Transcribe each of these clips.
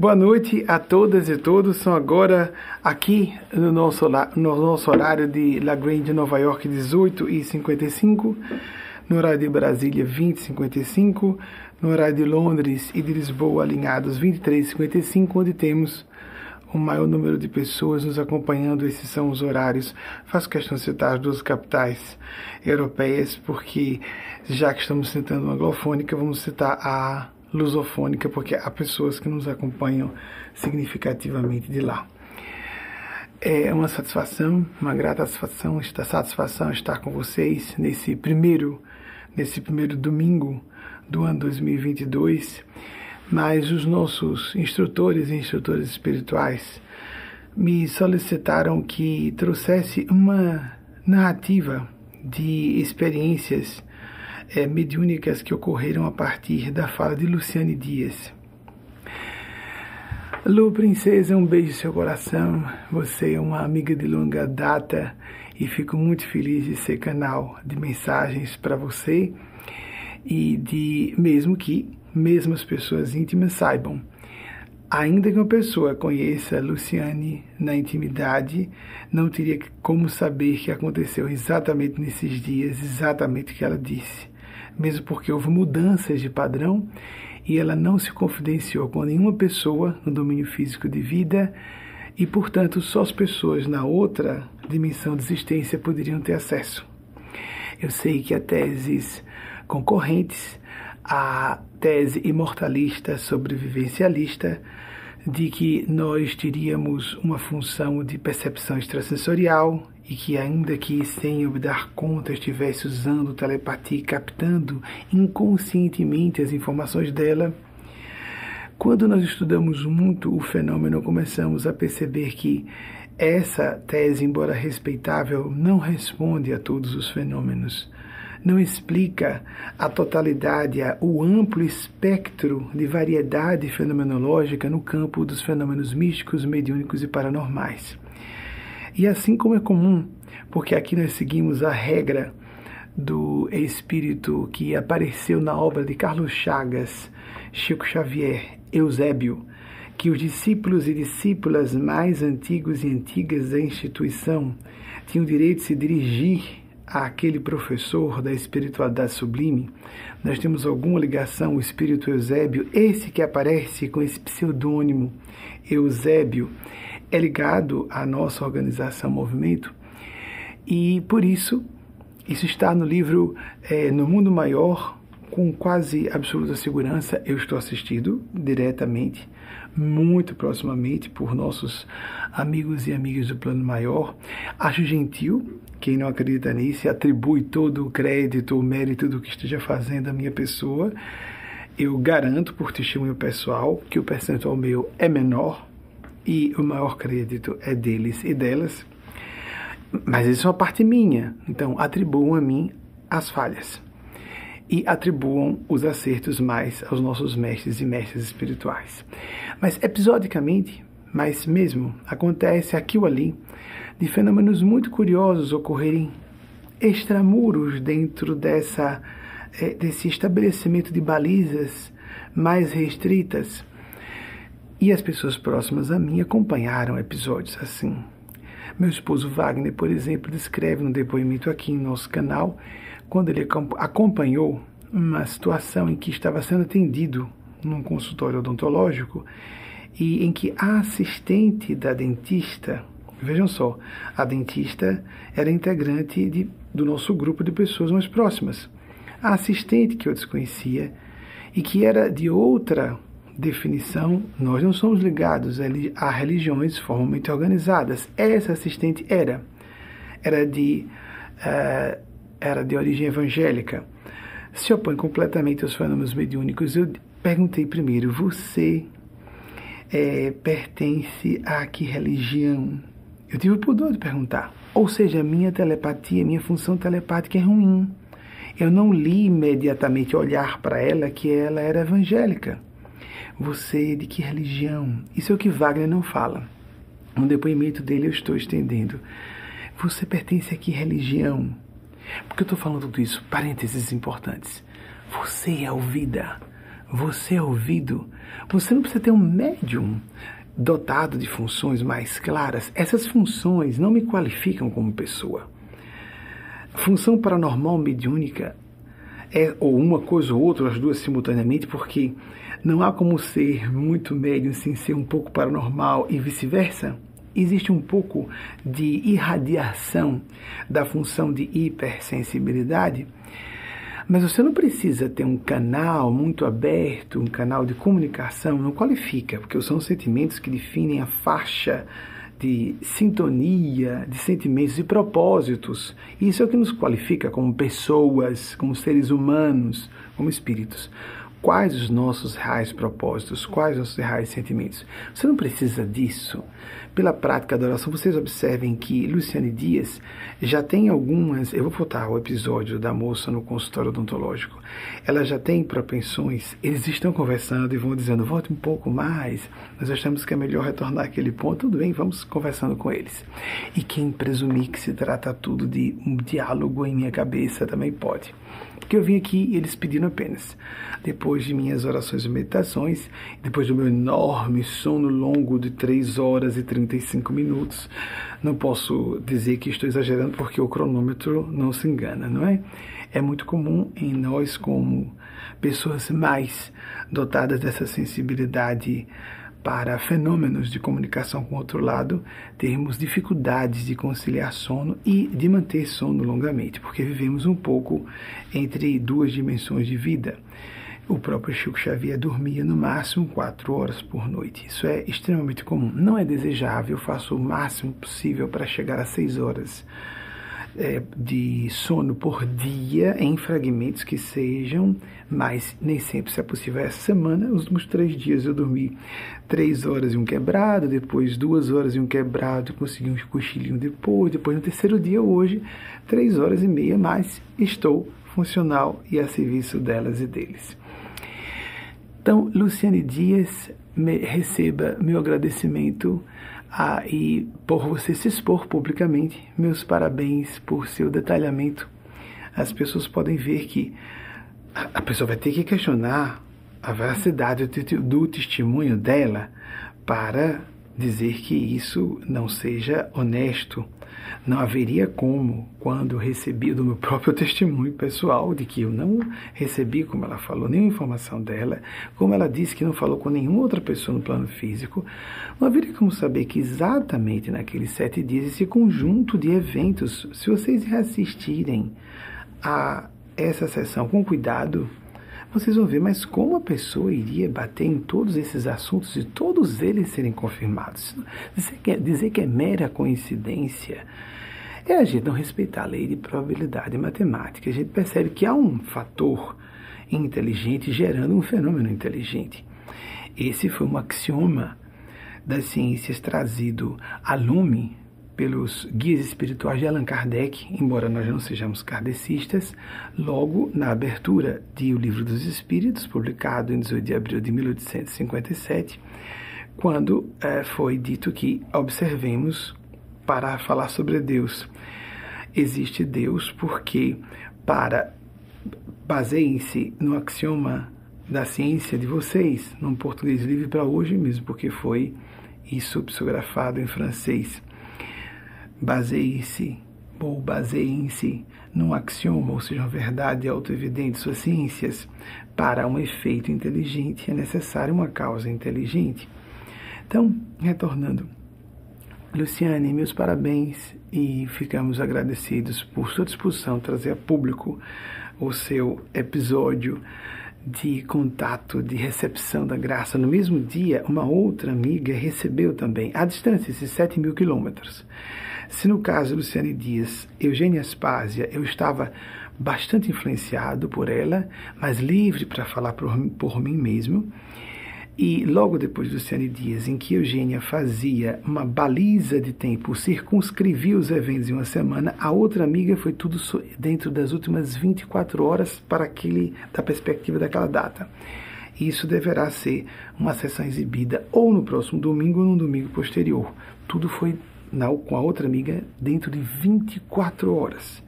Boa noite a todas e todos. São agora aqui no nosso, no nosso horário de La Grande, Nova York, 18 e 55 no horário de Brasília, 20 e 55 no horário de Londres e de Lisboa, alinhados 23 e 55 onde temos o maior número de pessoas nos acompanhando. Esses são os horários. Faço questão de citar as duas capitais europeias, porque já que estamos citando uma glofônica, vamos citar a lusofônica, porque há pessoas que nos acompanham significativamente de lá. É uma satisfação, uma grata satisfação, esta satisfação estar com vocês nesse primeiro, nesse primeiro domingo do ano 2022. Mas os nossos instrutores e instrutores espirituais me solicitaram que trouxesse uma narrativa de experiências é, mediúnicas que ocorreram a partir da fala de Luciane Dias. Lu, princesa, um beijo no seu coração. Você é uma amiga de longa data e fico muito feliz de ser canal de mensagens para você e de mesmo que mesmo as pessoas íntimas saibam. Ainda que uma pessoa conheça Luciane na intimidade, não teria como saber que aconteceu exatamente nesses dias, exatamente o que ela disse mesmo porque houve mudanças de padrão e ela não se confidenciou com nenhuma pessoa no domínio físico de vida e, portanto, só as pessoas na outra dimensão de existência poderiam ter acesso. Eu sei que há teses concorrentes, a tese imortalista sobrevivencialista, de que nós teríamos uma função de percepção extrasensorial e que, ainda que sem eu me dar conta, estivesse usando telepatia, captando inconscientemente as informações dela, quando nós estudamos muito o fenômeno, começamos a perceber que essa tese, embora respeitável, não responde a todos os fenômenos. Não explica a totalidade, o amplo espectro de variedade fenomenológica no campo dos fenômenos místicos, mediúnicos e paranormais. E assim como é comum, porque aqui nós seguimos a regra do espírito que apareceu na obra de Carlos Chagas, Chico Xavier, Eusébio, que os discípulos e discípulas mais antigos e antigas da instituição tinham o direito de se dirigir àquele professor da espiritualidade sublime, nós temos alguma ligação, o espírito Eusébio, esse que aparece com esse pseudônimo Eusébio, é ligado à nossa organização movimento e por isso isso está no livro é, No Mundo Maior com quase absoluta segurança eu estou assistido diretamente muito proximamente por nossos amigos e amigas do plano maior. Acho gentil quem não acredita nisso atribui todo o crédito o mérito do que esteja fazendo a minha pessoa. Eu garanto por testemunho pessoal que o percentual meu é menor e o maior crédito é deles e delas. Mas isso é uma parte minha, então atribuam a mim as falhas e atribuam os acertos mais aos nossos mestres e mestres espirituais. Mas episodicamente, mas mesmo, acontece aqui ou ali de fenômenos muito curiosos ocorrerem extramuros dentro dessa, eh, desse estabelecimento de balizas mais restritas e as pessoas próximas a mim acompanharam episódios assim. Meu esposo Wagner, por exemplo, descreve no depoimento aqui em nosso canal, quando ele acompanhou uma situação em que estava sendo atendido num consultório odontológico e em que a assistente da dentista, vejam só, a dentista era integrante de, do nosso grupo de pessoas mais próximas. A assistente que eu desconhecia e que era de outra definição, nós não somos ligados a religiões formalmente organizadas. Essa assistente era, era de, uh, era de origem evangélica. Se opõe completamente aos fenômenos mediúnicos. Eu perguntei primeiro, você é, pertence a que religião? Eu tive o pudor de perguntar. Ou seja, minha telepatia, minha função telepática é ruim. Eu não li imediatamente olhar para ela que ela era evangélica. Você de que religião? Isso é o que Wagner não fala. No depoimento dele eu estou estendendo. Você pertence a que religião? Porque eu estou falando tudo isso? Parênteses importantes. Você é o vida. você é ouvido. Você não precisa ter um médium dotado de funções mais claras. Essas funções não me qualificam como pessoa. Função paranormal mediúnica é ou uma coisa ou outra, as duas simultaneamente, porque não há como ser muito médium sem ser um pouco paranormal e vice-versa. Existe um pouco de irradiação da função de hipersensibilidade, mas você não precisa ter um canal muito aberto, um canal de comunicação, não qualifica, porque são sentimentos que definem a faixa de sintonia, de sentimentos e propósitos. Isso é o que nos qualifica como pessoas, como seres humanos, como espíritos. Quais os nossos reais propósitos? Quais os nossos reais sentimentos? Você não precisa disso. Pela prática da oração, vocês observem que Luciane Dias já tem algumas. Eu vou botar o episódio da moça no consultório odontológico. Ela já tem propensões. Eles estão conversando e vão dizendo: volte um pouco mais. Nós achamos que é melhor retornar àquele ponto. Tudo bem, vamos conversando com eles. E quem presumir que se trata tudo de um diálogo em minha cabeça também pode. Porque eu vim aqui e eles pediram apenas. Depois de minhas orações e meditações, depois do meu enorme sono longo de 3 horas e 35 minutos, não posso dizer que estou exagerando porque o cronômetro não se engana, não é? É muito comum em nós, como pessoas mais dotadas dessa sensibilidade para fenômenos de comunicação com o outro lado, termos dificuldades de conciliar sono e de manter sono longamente, porque vivemos um pouco entre duas dimensões de vida. O próprio Chico Xavier dormia no máximo quatro horas por noite. Isso é extremamente comum. Não é desejável, faço o máximo possível para chegar a seis horas é, de sono por dia em fragmentos que sejam, mas nem sempre se é possível. Essa semana, os últimos três dias eu dormi três horas e um quebrado, depois duas horas e um quebrado, consegui um cochilinho depois, depois no terceiro dia hoje, três horas e meia, mas estou funcional e a serviço delas e deles. Então, Luciane Dias, me, receba meu agradecimento ah, e por você se expor publicamente. Meus parabéns por seu detalhamento. As pessoas podem ver que a pessoa vai ter que questionar a veracidade do testemunho dela para dizer que isso não seja honesto não haveria como, quando recebi do meu próprio testemunho pessoal, de que eu não recebi, como ela falou, nenhuma informação dela, como ela disse que não falou com nenhuma outra pessoa no plano físico, não haveria como saber que exatamente naqueles sete dias, esse conjunto de eventos, se vocês assistirem a essa sessão com cuidado, vocês vão ver, mas como a pessoa iria bater em todos esses assuntos e todos eles serem confirmados? Dizer que é, dizer que é mera coincidência é a gente não respeitar a lei de probabilidade matemática. A gente percebe que há um fator inteligente gerando um fenômeno inteligente. Esse foi um axioma das ciências trazido a lume pelos guias espirituais de Allan Kardec, embora nós não sejamos kardecistas, logo na abertura de O Livro dos Espíritos, publicado em 18 de abril de 1857, quando é, foi dito que observemos para falar sobre Deus. Existe Deus porque, para baseiem-se no axioma da ciência de vocês, num português livre para hoje mesmo, porque foi isso psicografado em francês baseie-se ou baseiem-se num axioma, ou seja, uma verdade autoevidente, suas ciências, para um efeito inteligente é necessária uma causa inteligente. Então, retornando, Luciane, meus parabéns e ficamos agradecidos por sua disposição trazer a público o seu episódio de contato, de recepção da graça. No mesmo dia, uma outra amiga recebeu também, à distância, esses 7 mil quilômetros. Se no caso Luciane Dias, Eugênia Aspásia, eu estava bastante influenciado por ela, mas livre para falar por, por mim mesmo, e logo depois de Luciane Dias, em que Eugênia fazia uma baliza de tempo, circunscrevia os eventos em uma semana, a outra amiga foi tudo dentro das últimas 24 horas para aquele, da perspectiva daquela data. Isso deverá ser uma sessão exibida ou no próximo domingo ou no domingo posterior. Tudo foi na, com a outra amiga dentro de 24 horas.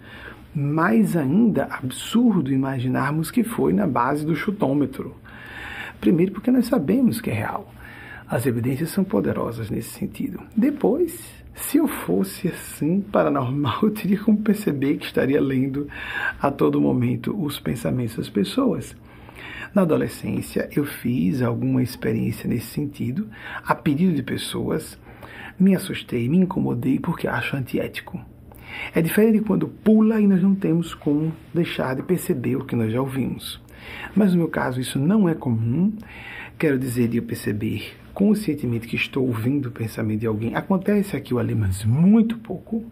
Mais ainda absurdo imaginarmos que foi na base do chutômetro. Primeiro, porque nós sabemos que é real. As evidências são poderosas nesse sentido. Depois, se eu fosse assim paranormal, eu teria como perceber que estaria lendo a todo momento os pensamentos das pessoas. Na adolescência, eu fiz alguma experiência nesse sentido, a pedido de pessoas. Me assustei, me incomodei porque acho antiético. É diferente quando pula e nós não temos como deixar de perceber o que nós já ouvimos. Mas no meu caso, isso não é comum. Quero dizer, de eu perceber conscientemente que estou ouvindo o pensamento de alguém. Acontece aqui o ali, mas muito pouco,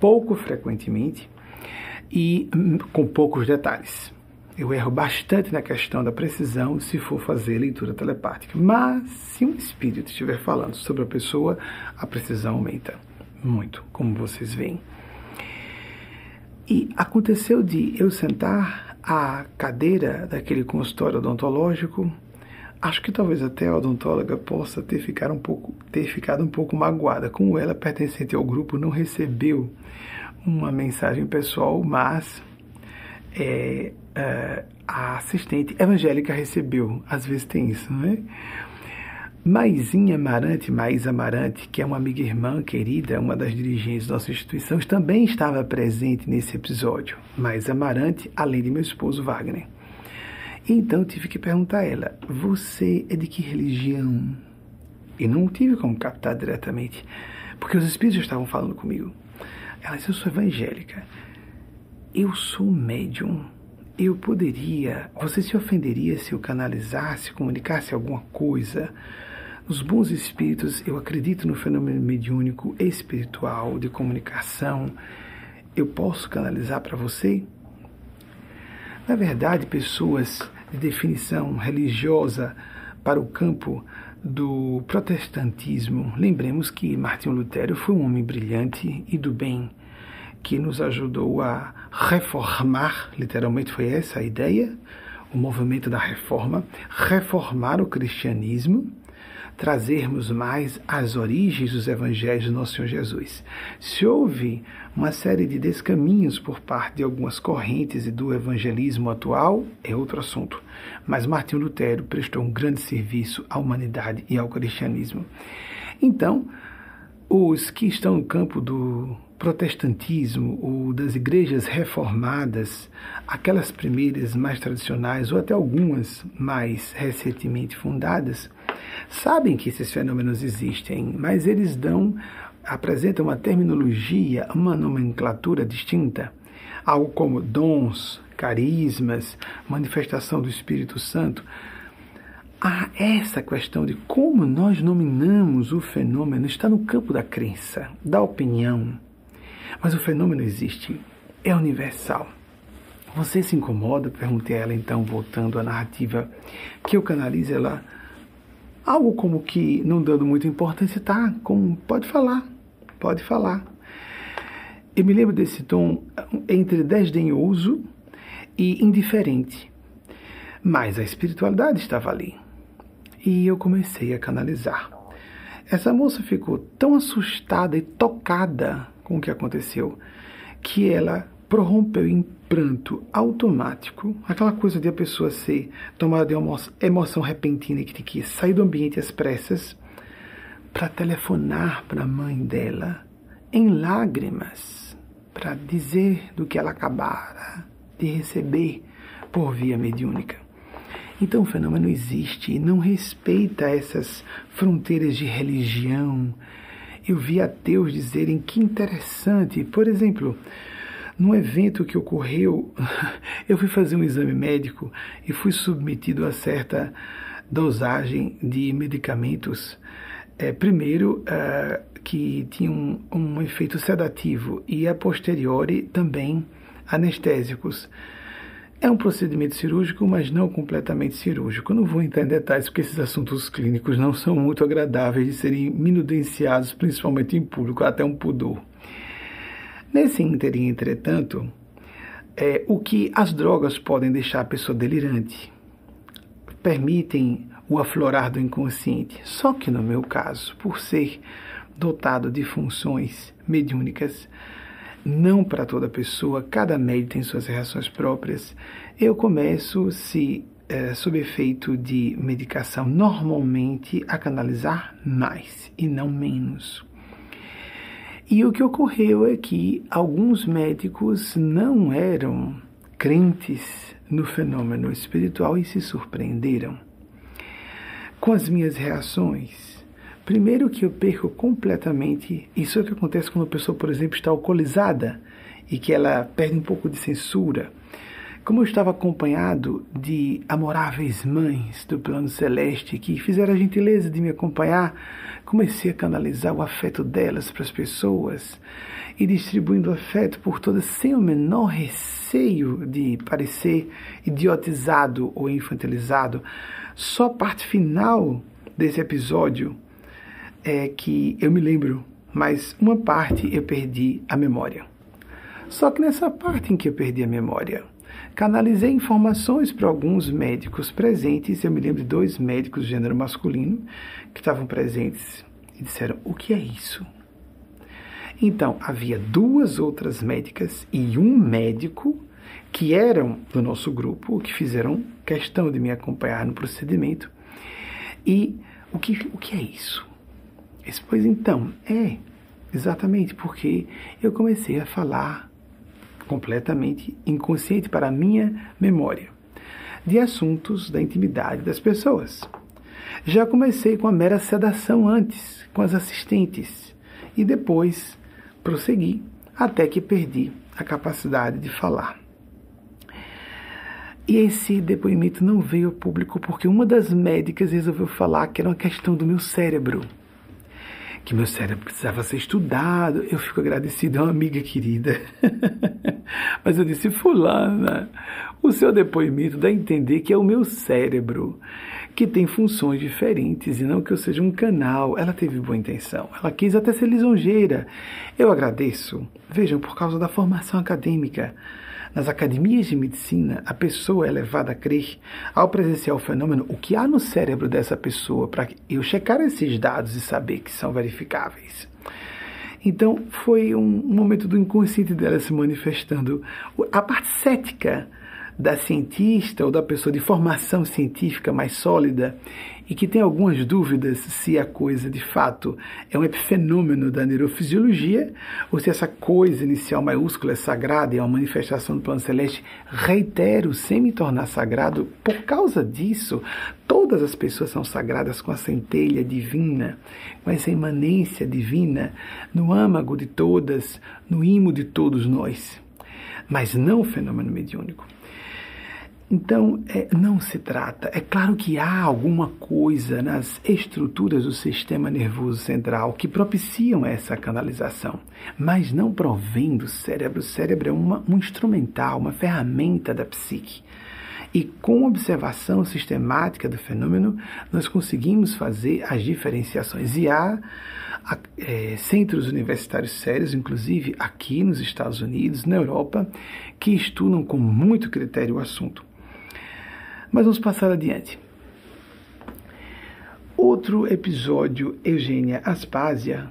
pouco frequentemente e hum, com poucos detalhes. Eu erro bastante na questão da precisão se for fazer leitura telepática. Mas se um espírito estiver falando sobre a pessoa, a precisão aumenta muito, como vocês veem. E aconteceu de eu sentar à cadeira daquele consultório odontológico. Acho que talvez até a odontóloga possa ter ficado um pouco, ter ficado um pouco magoada. Como ela, pertencente ao grupo, não recebeu uma mensagem pessoal, mas é, é, a assistente evangélica recebeu. Às vezes tem isso, não é? Maisinha Amarante, Mais Amarante, que é uma amiga irmã querida, uma das dirigentes da nossa instituição, também estava presente nesse episódio. Mais Amarante, além de meu esposo Wagner. Então tive que perguntar a ela: Você é de que religião? E não tive como captar diretamente, porque os espíritos estavam falando comigo. Ela disse: Eu sou evangélica. Eu sou médium. Eu poderia. Você se ofenderia se eu canalizasse, comunicasse alguma coisa? Os bons espíritos, eu acredito no fenômeno mediúnico espiritual de comunicação. Eu posso canalizar para você? Na verdade, pessoas de definição religiosa para o campo do protestantismo, lembremos que Martinho Lutero foi um homem brilhante e do bem que nos ajudou a reformar, literalmente foi essa a ideia, o movimento da reforma, reformar o cristianismo, trazermos mais as origens dos evangelhos do nosso Senhor Jesus. Se houve uma série de descaminhos por parte de algumas correntes e do evangelismo atual, é outro assunto. Mas Martinho Lutero prestou um grande serviço à humanidade e ao cristianismo. Então, os que estão no campo do protestantismo ou das igrejas reformadas, aquelas primeiras mais tradicionais ou até algumas mais recentemente fundadas, sabem que esses fenômenos existem, mas eles dão apresentam uma terminologia, uma nomenclatura distinta, algo como dons, carismas, manifestação do Espírito Santo. Há essa questão de como nós nominamos o fenômeno está no campo da crença, da opinião, mas o fenômeno existe, é universal. Você se incomoda? Perguntei a ela então, voltando à narrativa, que eu canalize ela algo como que não dando muita importância, tá? Como pode falar, pode falar. Eu me lembro desse tom entre desdenhoso e indiferente. Mas a espiritualidade estava ali. E eu comecei a canalizar. Essa moça ficou tão assustada e tocada com o que aconteceu, que ela prorrompeu em pranto automático, aquela coisa de a pessoa ser tomada de uma emoção repentina que tem que sair do ambiente às pressas para telefonar para a mãe dela em lágrimas para dizer do que ela acabara de receber por via mediúnica. Então o fenômeno existe e não respeita essas fronteiras de religião, eu vi ateus dizerem que interessante. Por exemplo, num evento que ocorreu, eu fui fazer um exame médico e fui submetido a certa dosagem de medicamentos. É, primeiro, é, que tinham um, um efeito sedativo e a posteriori também anestésicos. É um procedimento cirúrgico, mas não completamente cirúrgico. Eu não vou entrar em detalhes, porque esses assuntos clínicos não são muito agradáveis de serem minudenciados, principalmente em público, até um pudor. Nesse ínterim, entretanto, é, o que as drogas podem deixar a pessoa delirante, permitem o aflorar do inconsciente. Só que no meu caso, por ser dotado de funções mediúnicas, não para toda pessoa, cada médium tem suas reações próprias. Eu começo, se é, sob efeito de medicação, normalmente a canalizar mais e não menos. E o que ocorreu é que alguns médicos não eram crentes no fenômeno espiritual e se surpreenderam com as minhas reações. Primeiro que eu perco completamente, isso é o que acontece quando a pessoa, por exemplo, está alcoolizada e que ela perde um pouco de censura. Como eu estava acompanhado de amoráveis mães do plano celeste que fizeram a gentileza de me acompanhar, comecei a canalizar o afeto delas para as pessoas e distribuindo afeto por todas sem o menor receio de parecer idiotizado ou infantilizado. Só a parte final desse episódio é que eu me lembro, mas uma parte eu perdi a memória. Só que nessa parte em que eu perdi a memória, canalizei informações para alguns médicos presentes. Eu me lembro de dois médicos de gênero masculino que estavam presentes e disseram: O que é isso? Então, havia duas outras médicas e um médico que eram do nosso grupo, que fizeram questão de me acompanhar no procedimento. E o que, o que é isso? Pois então, é exatamente porque eu comecei a falar completamente inconsciente para a minha memória, de assuntos da intimidade das pessoas. Já comecei com a mera sedação antes, com as assistentes, e depois prossegui até que perdi a capacidade de falar. E esse depoimento não veio ao público porque uma das médicas resolveu falar que era uma questão do meu cérebro que meu cérebro precisava ser estudado. Eu fico agradecido a uma amiga querida. Mas eu disse, fulana, o seu depoimento dá a entender que é o meu cérebro que tem funções diferentes e não que eu seja um canal. Ela teve boa intenção. Ela quis até ser lisonjeira. Eu agradeço. Vejam, por causa da formação acadêmica. Nas academias de medicina, a pessoa é levada a crer, ao presenciar o fenômeno, o que há no cérebro dessa pessoa para eu checar esses dados e saber que são verificáveis. Então, foi um, momento do inconsciente dela se manifestando. A parte cética da cientista ou da pessoa de formação científica mais sólida e que tem algumas dúvidas se a coisa de fato é um epifenômeno da neurofisiologia ou se essa coisa inicial maiúscula é sagrada e é uma manifestação do plano celeste, reitero, sem me tornar sagrado, por causa disso, todas as pessoas são sagradas com a centelha divina, com essa imanência divina no âmago de todas, no imo de todos nós, mas não o fenômeno mediúnico. Então, é, não se trata. É claro que há alguma coisa nas estruturas do sistema nervoso central que propiciam essa canalização, mas não provém do cérebro. O cérebro é uma, um instrumental, uma ferramenta da psique. E com observação sistemática do fenômeno, nós conseguimos fazer as diferenciações. E há é, centros universitários sérios, inclusive aqui nos Estados Unidos, na Europa, que estudam com muito critério o assunto. Mas vamos passar adiante. Outro episódio, Eugênia Aspásia,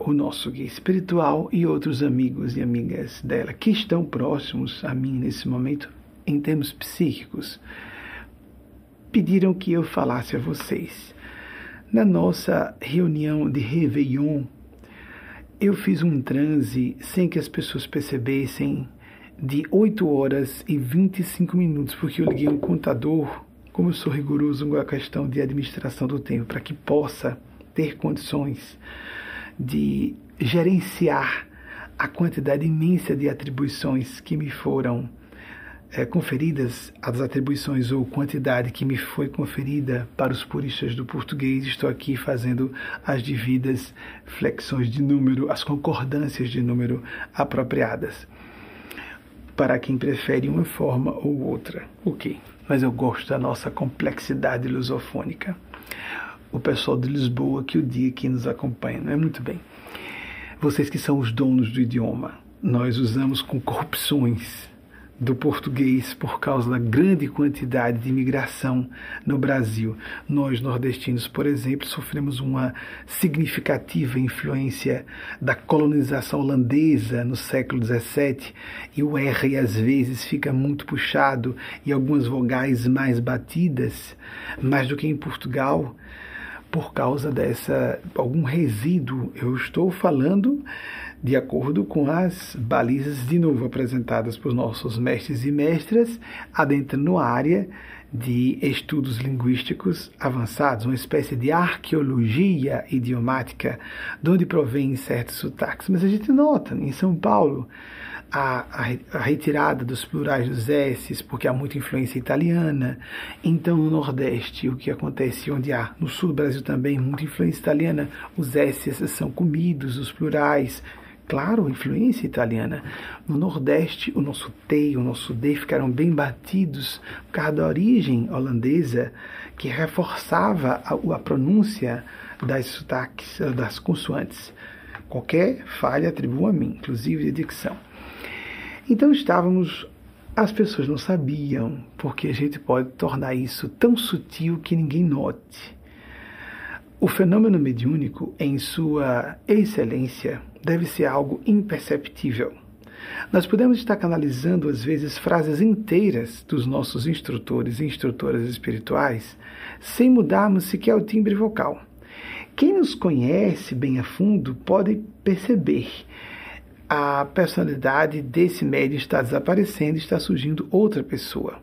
o nosso guia espiritual e outros amigos e amigas dela que estão próximos a mim nesse momento, em termos psíquicos, pediram que eu falasse a vocês. Na nossa reunião de Réveillon, eu fiz um transe sem que as pessoas percebessem de 8 horas e 25 minutos, porque eu liguei um contador, como eu sou rigoroso com a questão de administração do tempo, para que possa ter condições de gerenciar a quantidade imensa de atribuições que me foram é, conferidas, as atribuições ou quantidade que me foi conferida para os puristas do português. Estou aqui fazendo as devidas flexões de número, as concordâncias de número apropriadas para quem prefere uma forma ou outra. Ok, mas eu gosto da nossa complexidade lusofônica. O pessoal de Lisboa que o dia que nos acompanha, não é muito bem. Vocês que são os donos do idioma, nós usamos com corrupções do português por causa da grande quantidade de imigração no Brasil. Nós, nordestinos, por exemplo, sofremos uma significativa influência da colonização holandesa no século XVII e o R às vezes fica muito puxado e algumas vogais mais batidas, mais do que em Portugal por causa dessa algum resíduo. Eu estou falando de acordo com as balizas de novo apresentadas por nossos mestres e mestras, adentrando a área de estudos linguísticos avançados, uma espécie de arqueologia idiomática, de onde provém certos sotaques. Mas a gente nota em São Paulo a, a, a, retirada dos plurais dos S's, porque há muita influência italiana. Então, no Nordeste, o que acontece onde há, no Sul do Brasil também, muita influência italiana, os S's são comidos, os plurais. Claro, influência italiana. No Nordeste, o nosso T o nosso D ficaram bem batidos por causa da origem holandesa, que reforçava a, a pronúncia das sotaques, das consoantes. Qualquer falha atribuo a mim, inclusive de dicção. Então estávamos, as pessoas não sabiam, porque a gente pode tornar isso tão sutil que ninguém note. O fenômeno mediúnico, em sua excelência, deve ser algo imperceptível. Nós podemos estar canalizando, às vezes, frases inteiras dos nossos instrutores e instrutoras espirituais, sem mudarmos sequer o timbre vocal. Quem nos conhece bem a fundo pode perceber a personalidade desse médium está desaparecendo, está surgindo outra pessoa.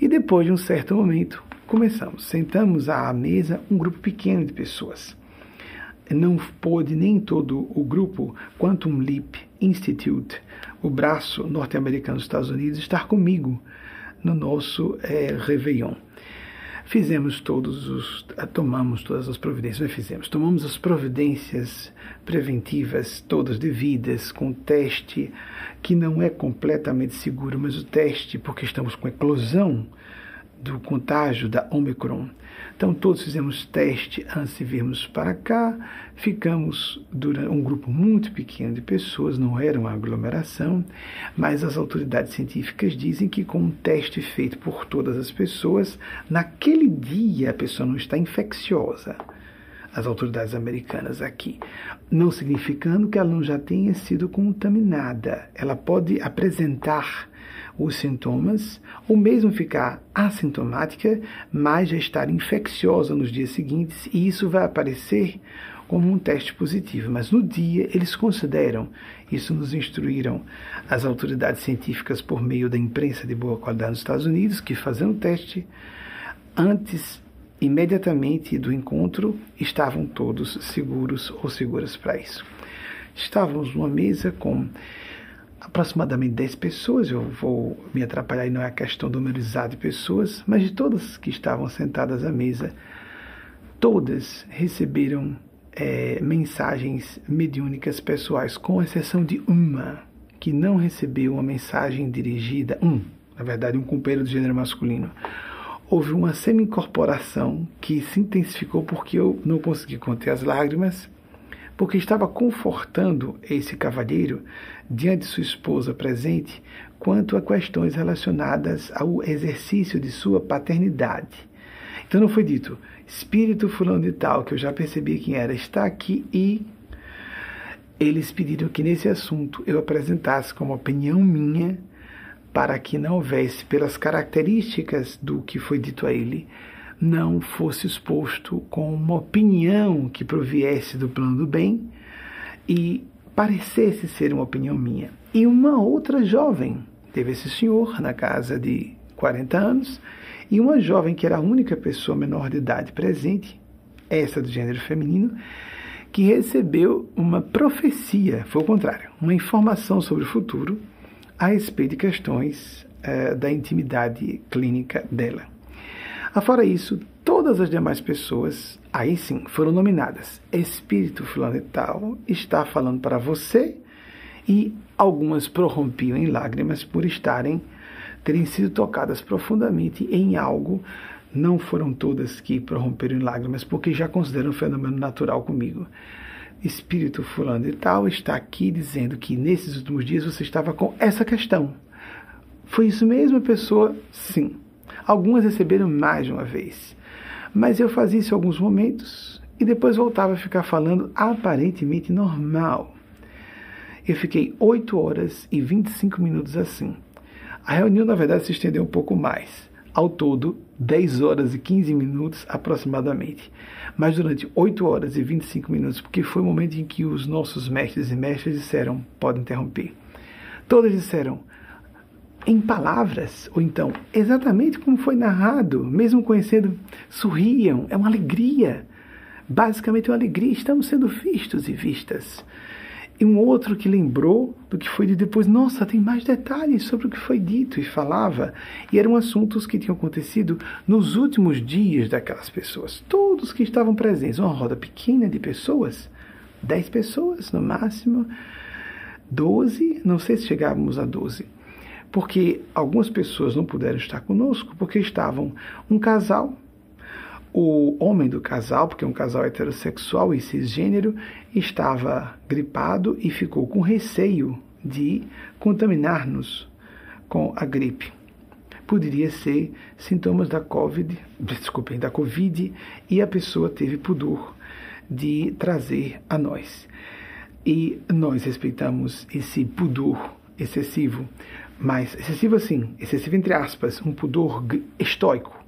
E depois de um certo momento, começamos. Sentamos à mesa um grupo pequeno de pessoas. Não pôde nem todo o grupo Quantum Leap Institute, o braço norte-americano dos Estados Unidos, estar comigo no nosso é, Réveillon. Fizemos todos os. tomamos todas as providências, fizemos, tomamos as providências preventivas, todas devidas, com teste que não é completamente seguro, mas o teste, porque estamos com eclosão do contágio da Omicron. Então, todos fizemos teste antes de virmos para cá. Ficamos durante um grupo muito pequeno de pessoas, não era uma aglomeração, mas as autoridades científicas dizem que, com um teste feito por todas as pessoas, naquele dia a pessoa não está infecciosa. As autoridades americanas aqui. Não significando que ela não já tenha sido contaminada. Ela pode apresentar os sintomas, ou mesmo ficar assintomática, mas já estar infecciosa nos dias seguintes, e isso vai aparecer como um teste positivo. Mas no dia eles consideram, isso nos instruíram as autoridades científicas por meio da imprensa de boa qualidade nos Estados Unidos, que fazendo o teste antes imediatamente do encontro estavam todos seguros ou seguras para isso. Estávamos numa mesa com aproximadamente 10 pessoas, eu vou me atrapalhar e não é a questão numerizada de pessoas, mas de todas que estavam sentadas à mesa, todas receberam é, mensagens mediúnicas pessoais, com exceção de uma que não recebeu uma mensagem dirigida, um, na verdade, um companheiro do gênero masculino. Houve uma semi-incorporação que se intensificou porque eu não consegui conter as lágrimas porque estava confortando esse cavalheiro diante de sua esposa presente quanto a questões relacionadas ao exercício de sua paternidade. Então não foi dito, espírito fulano de tal, que eu já percebi quem era, está aqui e eles pediram que nesse assunto eu apresentasse como opinião minha, para que não houvesse, pelas características do que foi dito a ele, não fosse exposto com uma opinião que proviesse do plano do bem e parecesse ser uma opinião minha. E uma outra jovem, teve esse senhor na casa de 40 anos, e uma jovem que era a única pessoa menor de idade presente, essa do gênero feminino, que recebeu uma profecia, foi o contrário, uma informação sobre o futuro a respeito de questões eh, da intimidade clínica dela. Afora isso, todas as demais pessoas, aí sim, foram nominadas. Espírito fulano e tal está falando para você e algumas prorrompiam em lágrimas por estarem, terem sido tocadas profundamente em algo. Não foram todas que prorromperam em lágrimas, porque já consideram um fenômeno natural comigo. Espírito fulano e tal está aqui dizendo que nesses últimos dias você estava com essa questão Foi isso mesmo, pessoa? Sim. Algumas receberam mais de uma vez. Mas eu fazia isso alguns momentos e depois voltava a ficar falando aparentemente normal. Eu fiquei 8 horas e 25 minutos assim. A reunião, na verdade, se estendeu um pouco mais. Ao todo, 10 horas e 15 minutos aproximadamente. Mas durante 8 horas e 25 minutos, porque foi o momento em que os nossos mestres e mestras disseram: pode interromper. Todos disseram: em palavras, ou então exatamente como foi narrado, mesmo conhecendo, sorriam, é uma alegria. Basicamente, uma alegria, estamos sendo vistos e vistas. E um outro que lembrou do que foi dito depois, nossa, tem mais detalhes sobre o que foi dito, e falava. E eram assuntos que tinham acontecido nos últimos dias daquelas pessoas. Todos que estavam presentes, uma roda pequena de pessoas, dez pessoas no máximo, doze, não sei se chegávamos a doze porque algumas pessoas não puderam estar conosco porque estavam um casal, o homem do casal, porque é um casal heterossexual e cisgênero, estava gripado e ficou com receio de contaminar-nos com a gripe. Poderia ser sintomas da COVID, desculpem, da Covid, e a pessoa teve pudor de trazer a nós. E nós respeitamos esse pudor excessivo, mas excessivo assim, excessivo entre aspas, um pudor estoico.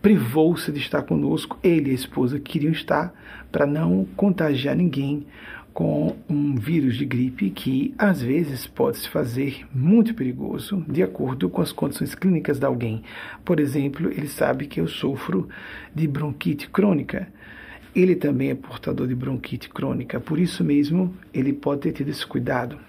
Privou-se de estar conosco, ele e a esposa queriam estar para não contagiar ninguém com um vírus de gripe que às vezes pode se fazer muito perigoso de acordo com as condições clínicas de alguém. Por exemplo, ele sabe que eu sofro de bronquite crônica. Ele também é portador de bronquite crônica, por isso mesmo ele pode ter tido esse cuidado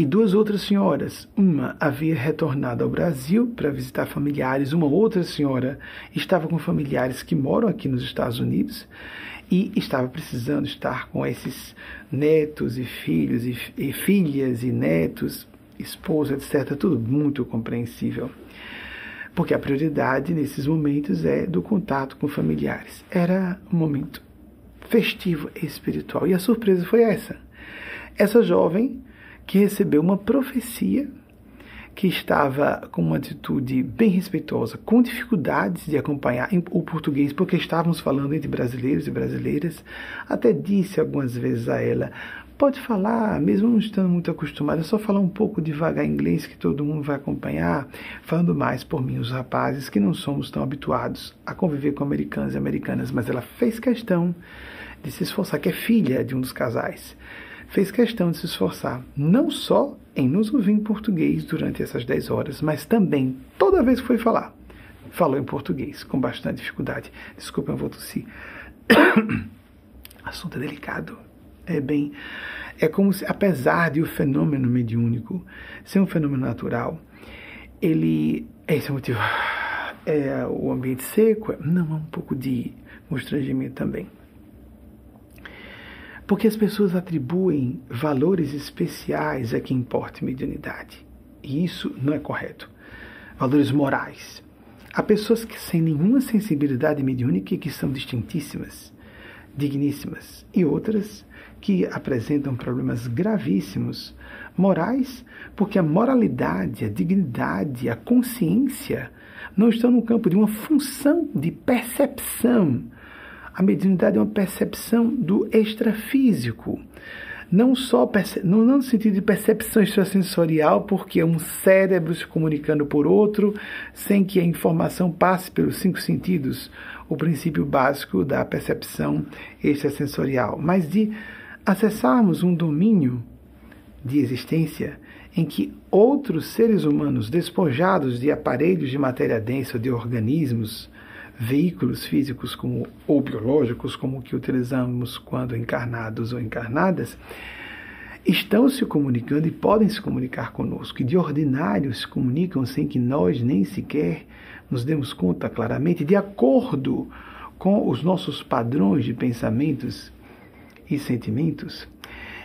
e duas outras senhoras. Uma havia retornado ao Brasil para visitar familiares, uma outra senhora estava com familiares que moram aqui nos Estados Unidos e estava precisando estar com esses netos e filhos e, e filhas e netos, esposa, etc. Tudo muito compreensível. Porque a prioridade nesses momentos é do contato com familiares. Era um momento festivo e espiritual. E a surpresa foi essa. Essa jovem que recebeu uma profecia que estava com uma atitude bem respeitosa, com dificuldades de acompanhar o português, porque estávamos falando entre brasileiros e brasileiras. Até disse algumas vezes a ela: pode falar, mesmo não estando muito acostumada, só falar um pouco devagar inglês que todo mundo vai acompanhar, falando mais por mim, os rapazes que não somos tão habituados a conviver com americanos e americanas, mas ela fez questão de se esforçar, que é filha de um dos casais fez questão de se esforçar não só em nos ouvir em português durante essas 10 horas, mas também toda vez que foi falar, falou em português com bastante dificuldade. Desculpa, eu vou tossir. Assunto é delicado. É bem. É como se, apesar de o fenômeno mediúnico ser um fenômeno natural, ele. Esse é o motivo. É o ambiente seco? Não, há um pouco de constrangimento também. Porque as pessoas atribuem valores especiais a quem importa mediunidade. E isso não é correto. Valores morais. Há pessoas que sem nenhuma sensibilidade mediúnica que são distintíssimas, digníssimas, e outras que apresentam problemas gravíssimos morais, porque a moralidade, a dignidade, a consciência não estão no campo de uma função de percepção a mediunidade é uma percepção do extrafísico. Não só não, no sentido de percepção extrasensorial, porque é um cérebro se comunicando por outro, sem que a informação passe pelos cinco sentidos, o princípio básico da percepção extrasensorial, mas de acessarmos um domínio de existência em que outros seres humanos despojados de aparelhos de matéria densa, de organismos, veículos físicos como, ou biológicos, como o que utilizamos quando encarnados ou encarnadas, estão se comunicando e podem se comunicar conosco, e de ordinário se comunicam sem que nós nem sequer nos demos conta claramente, de acordo com os nossos padrões de pensamentos e sentimentos.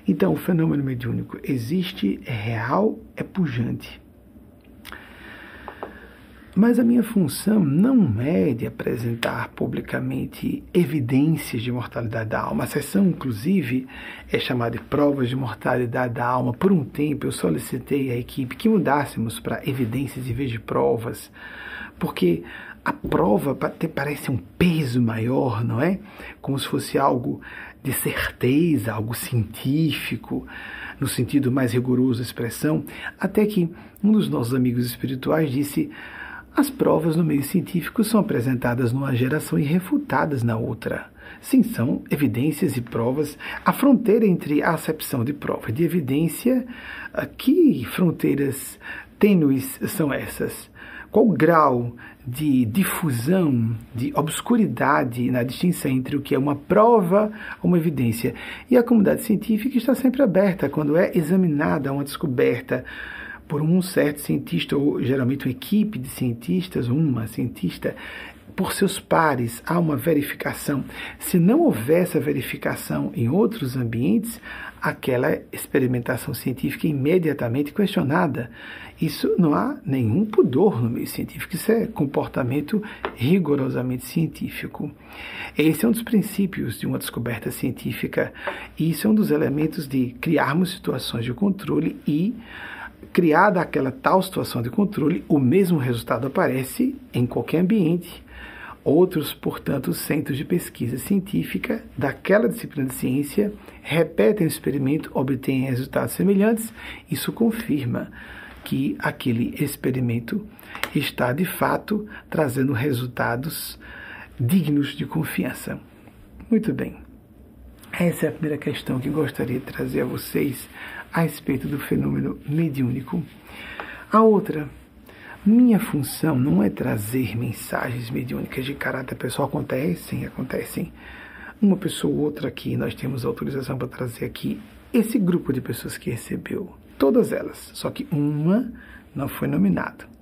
Então, o fenômeno mediúnico existe, é real, é pujante. Mas a minha função não é de apresentar publicamente evidências de mortalidade da alma. A sessão, inclusive, é chamada de provas de mortalidade da alma. Por um tempo, eu solicitei à equipe que mudássemos para evidências em vez de provas, porque a prova parece um peso maior, não é? Como se fosse algo de certeza, algo científico, no sentido mais rigoroso da expressão, até que um dos nossos amigos espirituais disse as provas no meio científico são apresentadas numa geração e refutadas na outra. Sim, são evidências e provas. A fronteira entre a acepção de prova e de evidência, que fronteiras tênues são essas? Qual o grau de difusão, de obscuridade na distinção entre o que é uma prova ou uma evidência? E a comunidade científica está sempre aberta quando é examinada uma descoberta por um certo cientista, ou geralmente uma equipe de cientistas, uma cientista, por seus pares, há uma verificação. Se não houvesse a verificação em outros ambientes, aquela experimentação científica é imediatamente questionada. Isso não há nenhum pudor no meio científico, isso é comportamento rigorosamente científico. Esse é um dos princípios de uma descoberta científica, e isso é um dos elementos de criarmos situações de controle e criada aquela tal situação de controle, o mesmo resultado aparece em qualquer ambiente. Outros, portanto, centros de pesquisa científica daquela disciplina de ciência repetem o experimento, obtêm resultados semelhantes. Isso confirma que aquele experimento está de fato trazendo resultados dignos de confiança. Muito bem. Essa é a primeira questão que gostaria de trazer a vocês a respeito do fenômeno mediúnico. A outra, minha função não é trazer mensagens mediúnicas de caráter pessoal. Acontecem, acontecem. Uma pessoa ou outra aqui, nós temos autorização para trazer aqui esse grupo de pessoas que recebeu. Todas elas, só que uma não foi nominada.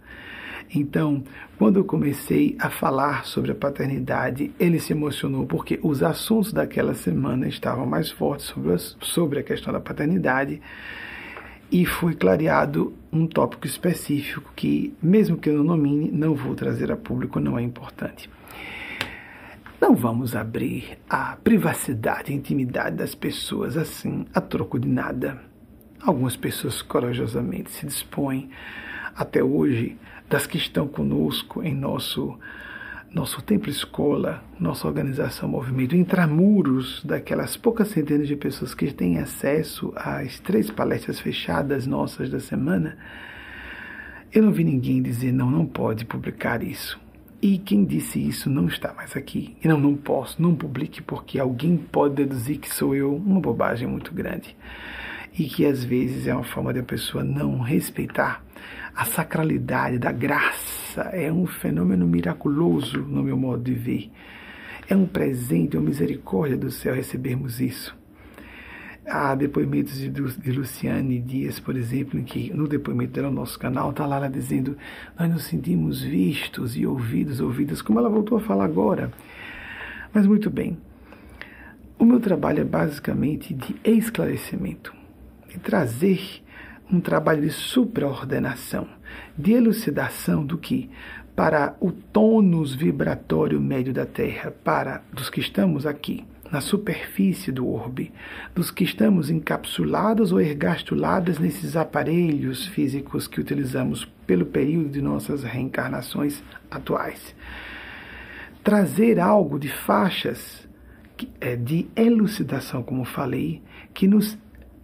Então, quando eu comecei a falar sobre a paternidade, ele se emocionou porque os assuntos daquela semana estavam mais fortes sobre, sobre a questão da paternidade e foi clareado um tópico específico que, mesmo que eu não nomine, não vou trazer a público, não é importante. Não vamos abrir a privacidade e intimidade das pessoas assim, a troco de nada. Algumas pessoas corajosamente se dispõem até hoje das que estão conosco em nosso nosso templo escola, nossa organização movimento intramuros daquelas poucas centenas de pessoas que têm acesso às três palestras fechadas nossas da semana, eu não vi ninguém dizer não, não pode publicar isso. E quem disse isso não está mais aqui. E não, não posso, não publique porque alguém pode deduzir que sou eu, uma bobagem muito grande. E que às vezes é uma forma de a pessoa não respeitar a sacralidade da graça é um fenômeno miraculoso no meu modo de ver. É um presente, uma misericórdia do céu recebermos isso. Há depoimentos de, de Luciane Dias, por exemplo, em que no depoimento dela no nosso canal está lá ela dizendo: Nós nos sentimos vistos e ouvidos, ouvidas, como ela voltou a falar agora. Mas muito bem, o meu trabalho é basicamente de esclarecimento, de trazer um trabalho de supraordenação, de elucidação do que, para o tônus vibratório médio da Terra, para dos que estamos aqui, na superfície do orbe, dos que estamos encapsulados ou ergastulados nesses aparelhos físicos que utilizamos pelo período de nossas reencarnações atuais. Trazer algo de faixas é, de elucidação, como falei, que nos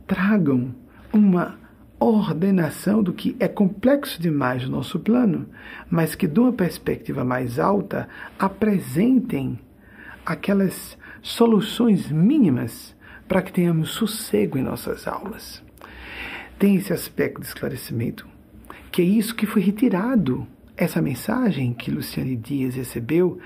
tragam uma ordenação do que é complexo demais no nosso plano, mas que, de uma perspectiva mais alta, apresentem aquelas soluções mínimas para que tenhamos sossego em nossas almas. Tem esse aspecto de esclarecimento, que é isso que foi retirado. Essa mensagem que Luciane Dias recebeu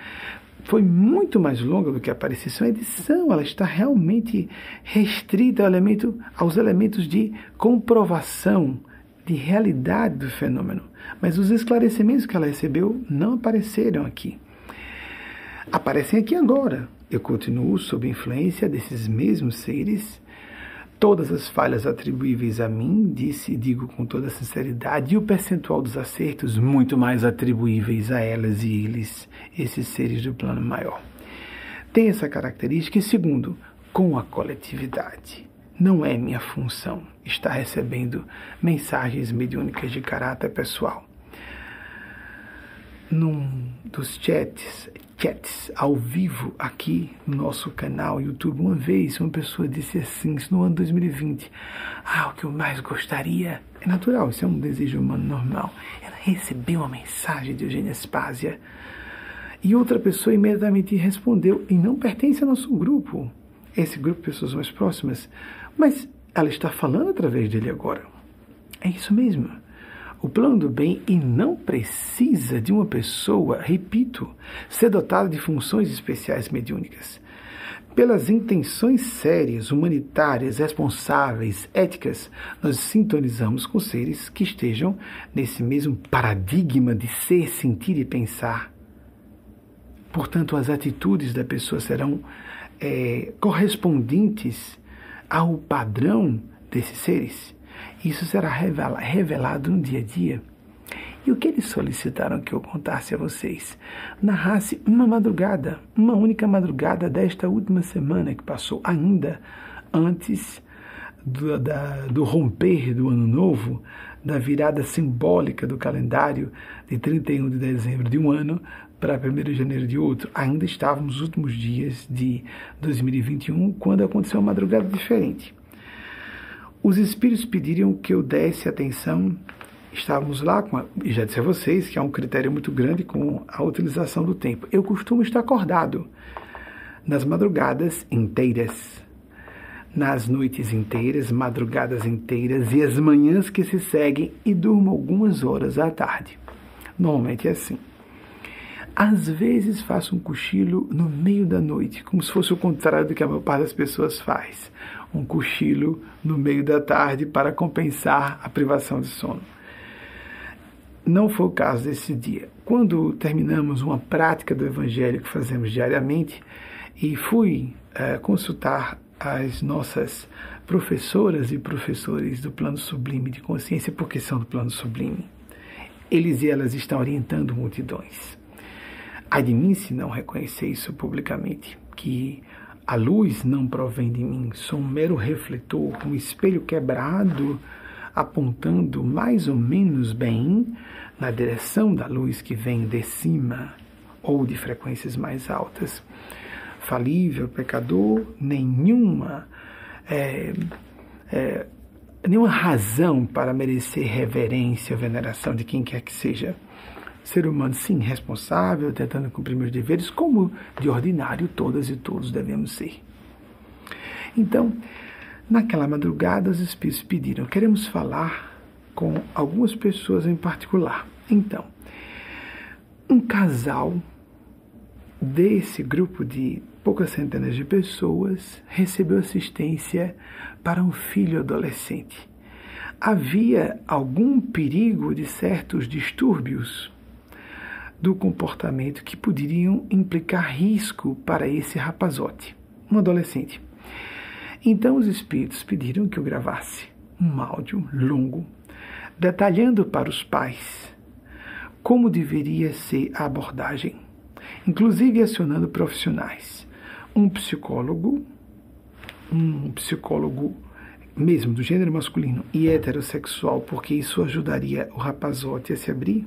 foi muito mais longa do que a Aparecição. A edição ela está realmente restrita ao elemento, aos elementos de comprovação, de realidade do fenômeno. Mas os esclarecimentos que ela recebeu não apareceram aqui. Aparecem aqui agora. Eu continuo sob influência desses mesmos seres todas as falhas atribuíveis a mim, disse e digo com toda sinceridade, e o percentual dos acertos muito mais atribuíveis a elas e eles, esses seres do plano maior. Tem essa característica, e segundo, com a coletividade. Não é minha função estar recebendo mensagens mediúnicas de caráter pessoal. Num dos chats, chats ao vivo aqui no nosso canal YouTube. Uma vez uma pessoa disse assim, no ano 2020, ah, o que eu mais gostaria, é natural, isso é um desejo humano normal, era receber uma mensagem de Eugênia Spásia. E outra pessoa imediatamente respondeu, e não pertence ao nosso grupo, esse grupo de pessoas mais próximas, mas ela está falando através dele agora. É isso mesmo o plano do bem e não precisa de uma pessoa, repito, ser dotada de funções especiais mediúnicas. Pelas intenções sérias, humanitárias, responsáveis, éticas, nós sintonizamos com seres que estejam nesse mesmo paradigma de ser, sentir e pensar. Portanto, as atitudes da pessoa serão é, correspondentes ao padrão desses seres. Isso será revelado no dia a dia. E o que eles solicitaram que eu contasse a vocês? Narrasse uma madrugada, uma única madrugada desta última semana que passou, ainda antes do, da, do romper do ano novo, da virada simbólica do calendário de 31 de dezembro de um ano para 1 de janeiro de outro. Ainda estávamos nos últimos dias de 2021, quando aconteceu uma madrugada diferente. Os espíritos pediram que eu desse atenção. Estávamos lá, com a, e já disse a vocês que há um critério muito grande com a utilização do tempo. Eu costumo estar acordado nas madrugadas inteiras, nas noites inteiras, madrugadas inteiras e as manhãs que se seguem e durmo algumas horas à tarde. Normalmente é assim. Às vezes faço um cochilo no meio da noite, como se fosse o contrário do que a maior parte das pessoas faz. Um cochilo no meio da tarde para compensar a privação de sono. Não foi o caso desse dia. Quando terminamos uma prática do Evangelho que fazemos diariamente, e fui uh, consultar as nossas professoras e professores do plano sublime de consciência, porque são do plano sublime. Eles e elas estão orientando multidões. Ai de mim se não reconhecer isso publicamente, que a luz não provém de mim, sou um mero refletor, um espelho quebrado, apontando mais ou menos bem na direção da luz que vem de cima ou de frequências mais altas. Falível, pecador, nenhuma, é, é, nenhuma razão para merecer reverência ou veneração de quem quer que seja ser humano, sim, responsável, tentando cumprir meus deveres, como de ordinário todas e todos devemos ser. Então, naquela madrugada, os espíritos pediram: queremos falar com algumas pessoas em particular. Então, um casal desse grupo de poucas centenas de pessoas recebeu assistência para um filho adolescente. Havia algum perigo de certos distúrbios do comportamento que poderiam implicar risco para esse rapazote, um adolescente. Então os espíritos pediram que eu gravasse um áudio longo, detalhando para os pais como deveria ser a abordagem, inclusive acionando profissionais, um psicólogo, um psicólogo mesmo do gênero masculino e heterossexual, porque isso ajudaria o rapazote a se abrir.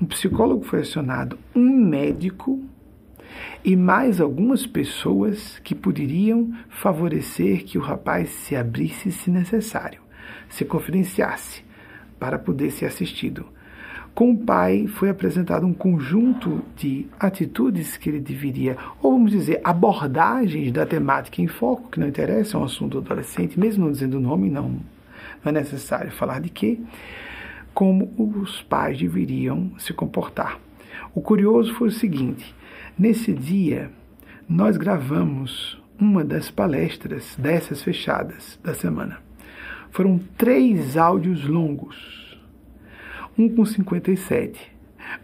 Um psicólogo foi acionado, um médico e mais algumas pessoas que poderiam favorecer que o rapaz se abrisse se necessário, se confidenciasse, para poder ser assistido. Com o pai foi apresentado um conjunto de atitudes que ele deveria, ou vamos dizer, abordagens da temática em foco, que não interessa, é um assunto adolescente, mesmo não dizendo o nome, não, não é necessário falar de quê, como os pais deveriam se comportar. O curioso foi o seguinte: nesse dia, nós gravamos uma das palestras dessas fechadas da semana. Foram três áudios longos um com 57,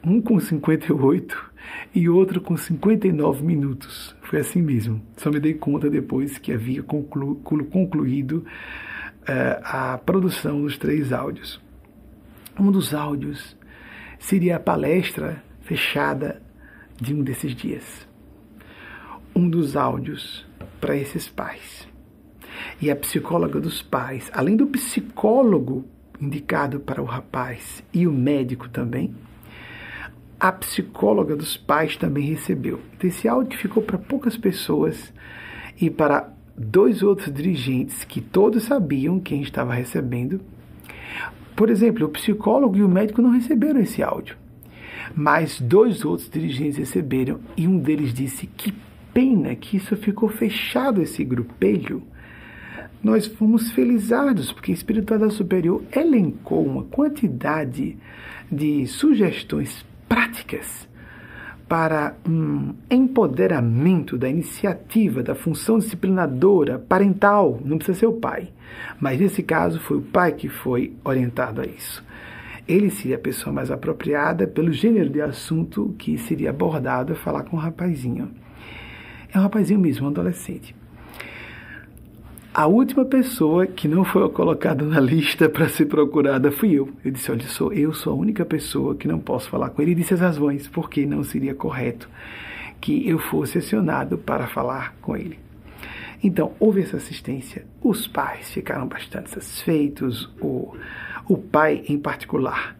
um com 58 e outro com 59 minutos. Foi assim mesmo. Só me dei conta depois que havia conclu concluído uh, a produção dos três áudios. Um dos áudios seria a palestra fechada de um desses dias. Um dos áudios para esses pais. E a psicóloga dos pais, além do psicólogo indicado para o rapaz e o médico também, a psicóloga dos pais também recebeu. Então, esse áudio ficou para poucas pessoas e para dois outros dirigentes que todos sabiam quem estava recebendo. Por exemplo, o psicólogo e o médico não receberam esse áudio, mas dois outros dirigentes receberam e um deles disse que pena que isso ficou fechado esse grupelho. Nós fomos felizados porque a espiritualidade superior elencou uma quantidade de sugestões práticas para um empoderamento da iniciativa, da função disciplinadora, parental, não precisa ser o pai, mas nesse caso foi o pai que foi orientado a isso. Ele seria a pessoa mais apropriada pelo gênero de assunto que seria abordado a falar com o rapazinho. É um rapazinho mesmo, um adolescente. A última pessoa que não foi colocada na lista para ser procurada fui eu. Eu disse: Olha, sou, eu sou a única pessoa que não posso falar com ele. E disse as razões, porque não seria correto que eu fosse acionado para falar com ele. Então, houve essa assistência. Os pais ficaram bastante satisfeitos. O, o pai, em particular,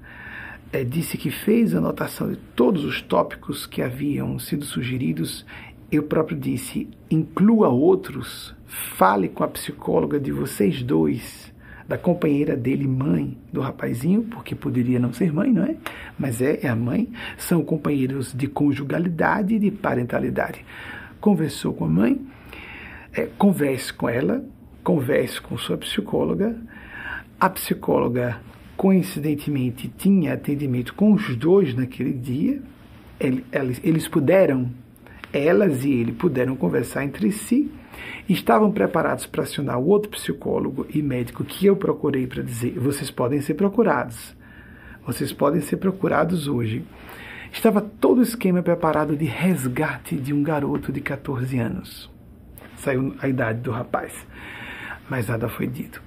é, disse que fez anotação de todos os tópicos que haviam sido sugeridos eu próprio disse, inclua outros, fale com a psicóloga de vocês dois, da companheira dele, mãe do rapazinho, porque poderia não ser mãe, não é? Mas é, é a mãe. São companheiros de conjugalidade e de parentalidade. Conversou com a mãe, é, converse com ela, converse com sua psicóloga. A psicóloga, coincidentemente, tinha atendimento com os dois naquele dia. Eles, eles puderam elas e ele puderam conversar entre si, estavam preparados para acionar o outro psicólogo e médico que eu procurei para dizer: vocês podem ser procurados, vocês podem ser procurados hoje. Estava todo o esquema preparado de resgate de um garoto de 14 anos. Saiu a idade do rapaz, mas nada foi dito.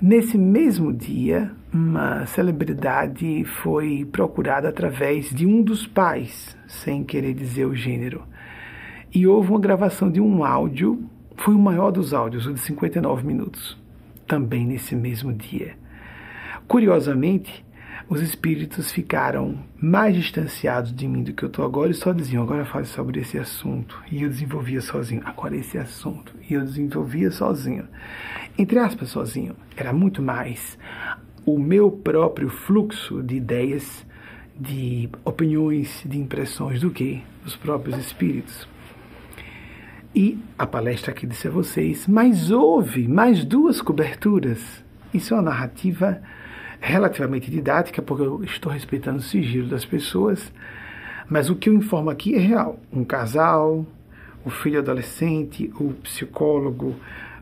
Nesse mesmo dia, uma celebridade foi procurada através de um dos pais, sem querer dizer o gênero. E houve uma gravação de um áudio, foi o maior dos áudios, o de 59 minutos, também nesse mesmo dia. Curiosamente, os espíritos ficaram mais distanciados de mim do que eu estou agora e só diziam: agora fale sobre esse assunto. E eu desenvolvia sozinho. Agora esse assunto. E eu desenvolvia sozinho entre aspas, sozinho. Era muito mais o meu próprio fluxo de ideias, de opiniões, de impressões do que os próprios espíritos. E a palestra que disse a vocês, mas houve mais duas coberturas. Isso é uma narrativa relativamente didática, porque eu estou respeitando o sigilo das pessoas, mas o que eu informo aqui é real. Um casal, o filho adolescente, o psicólogo,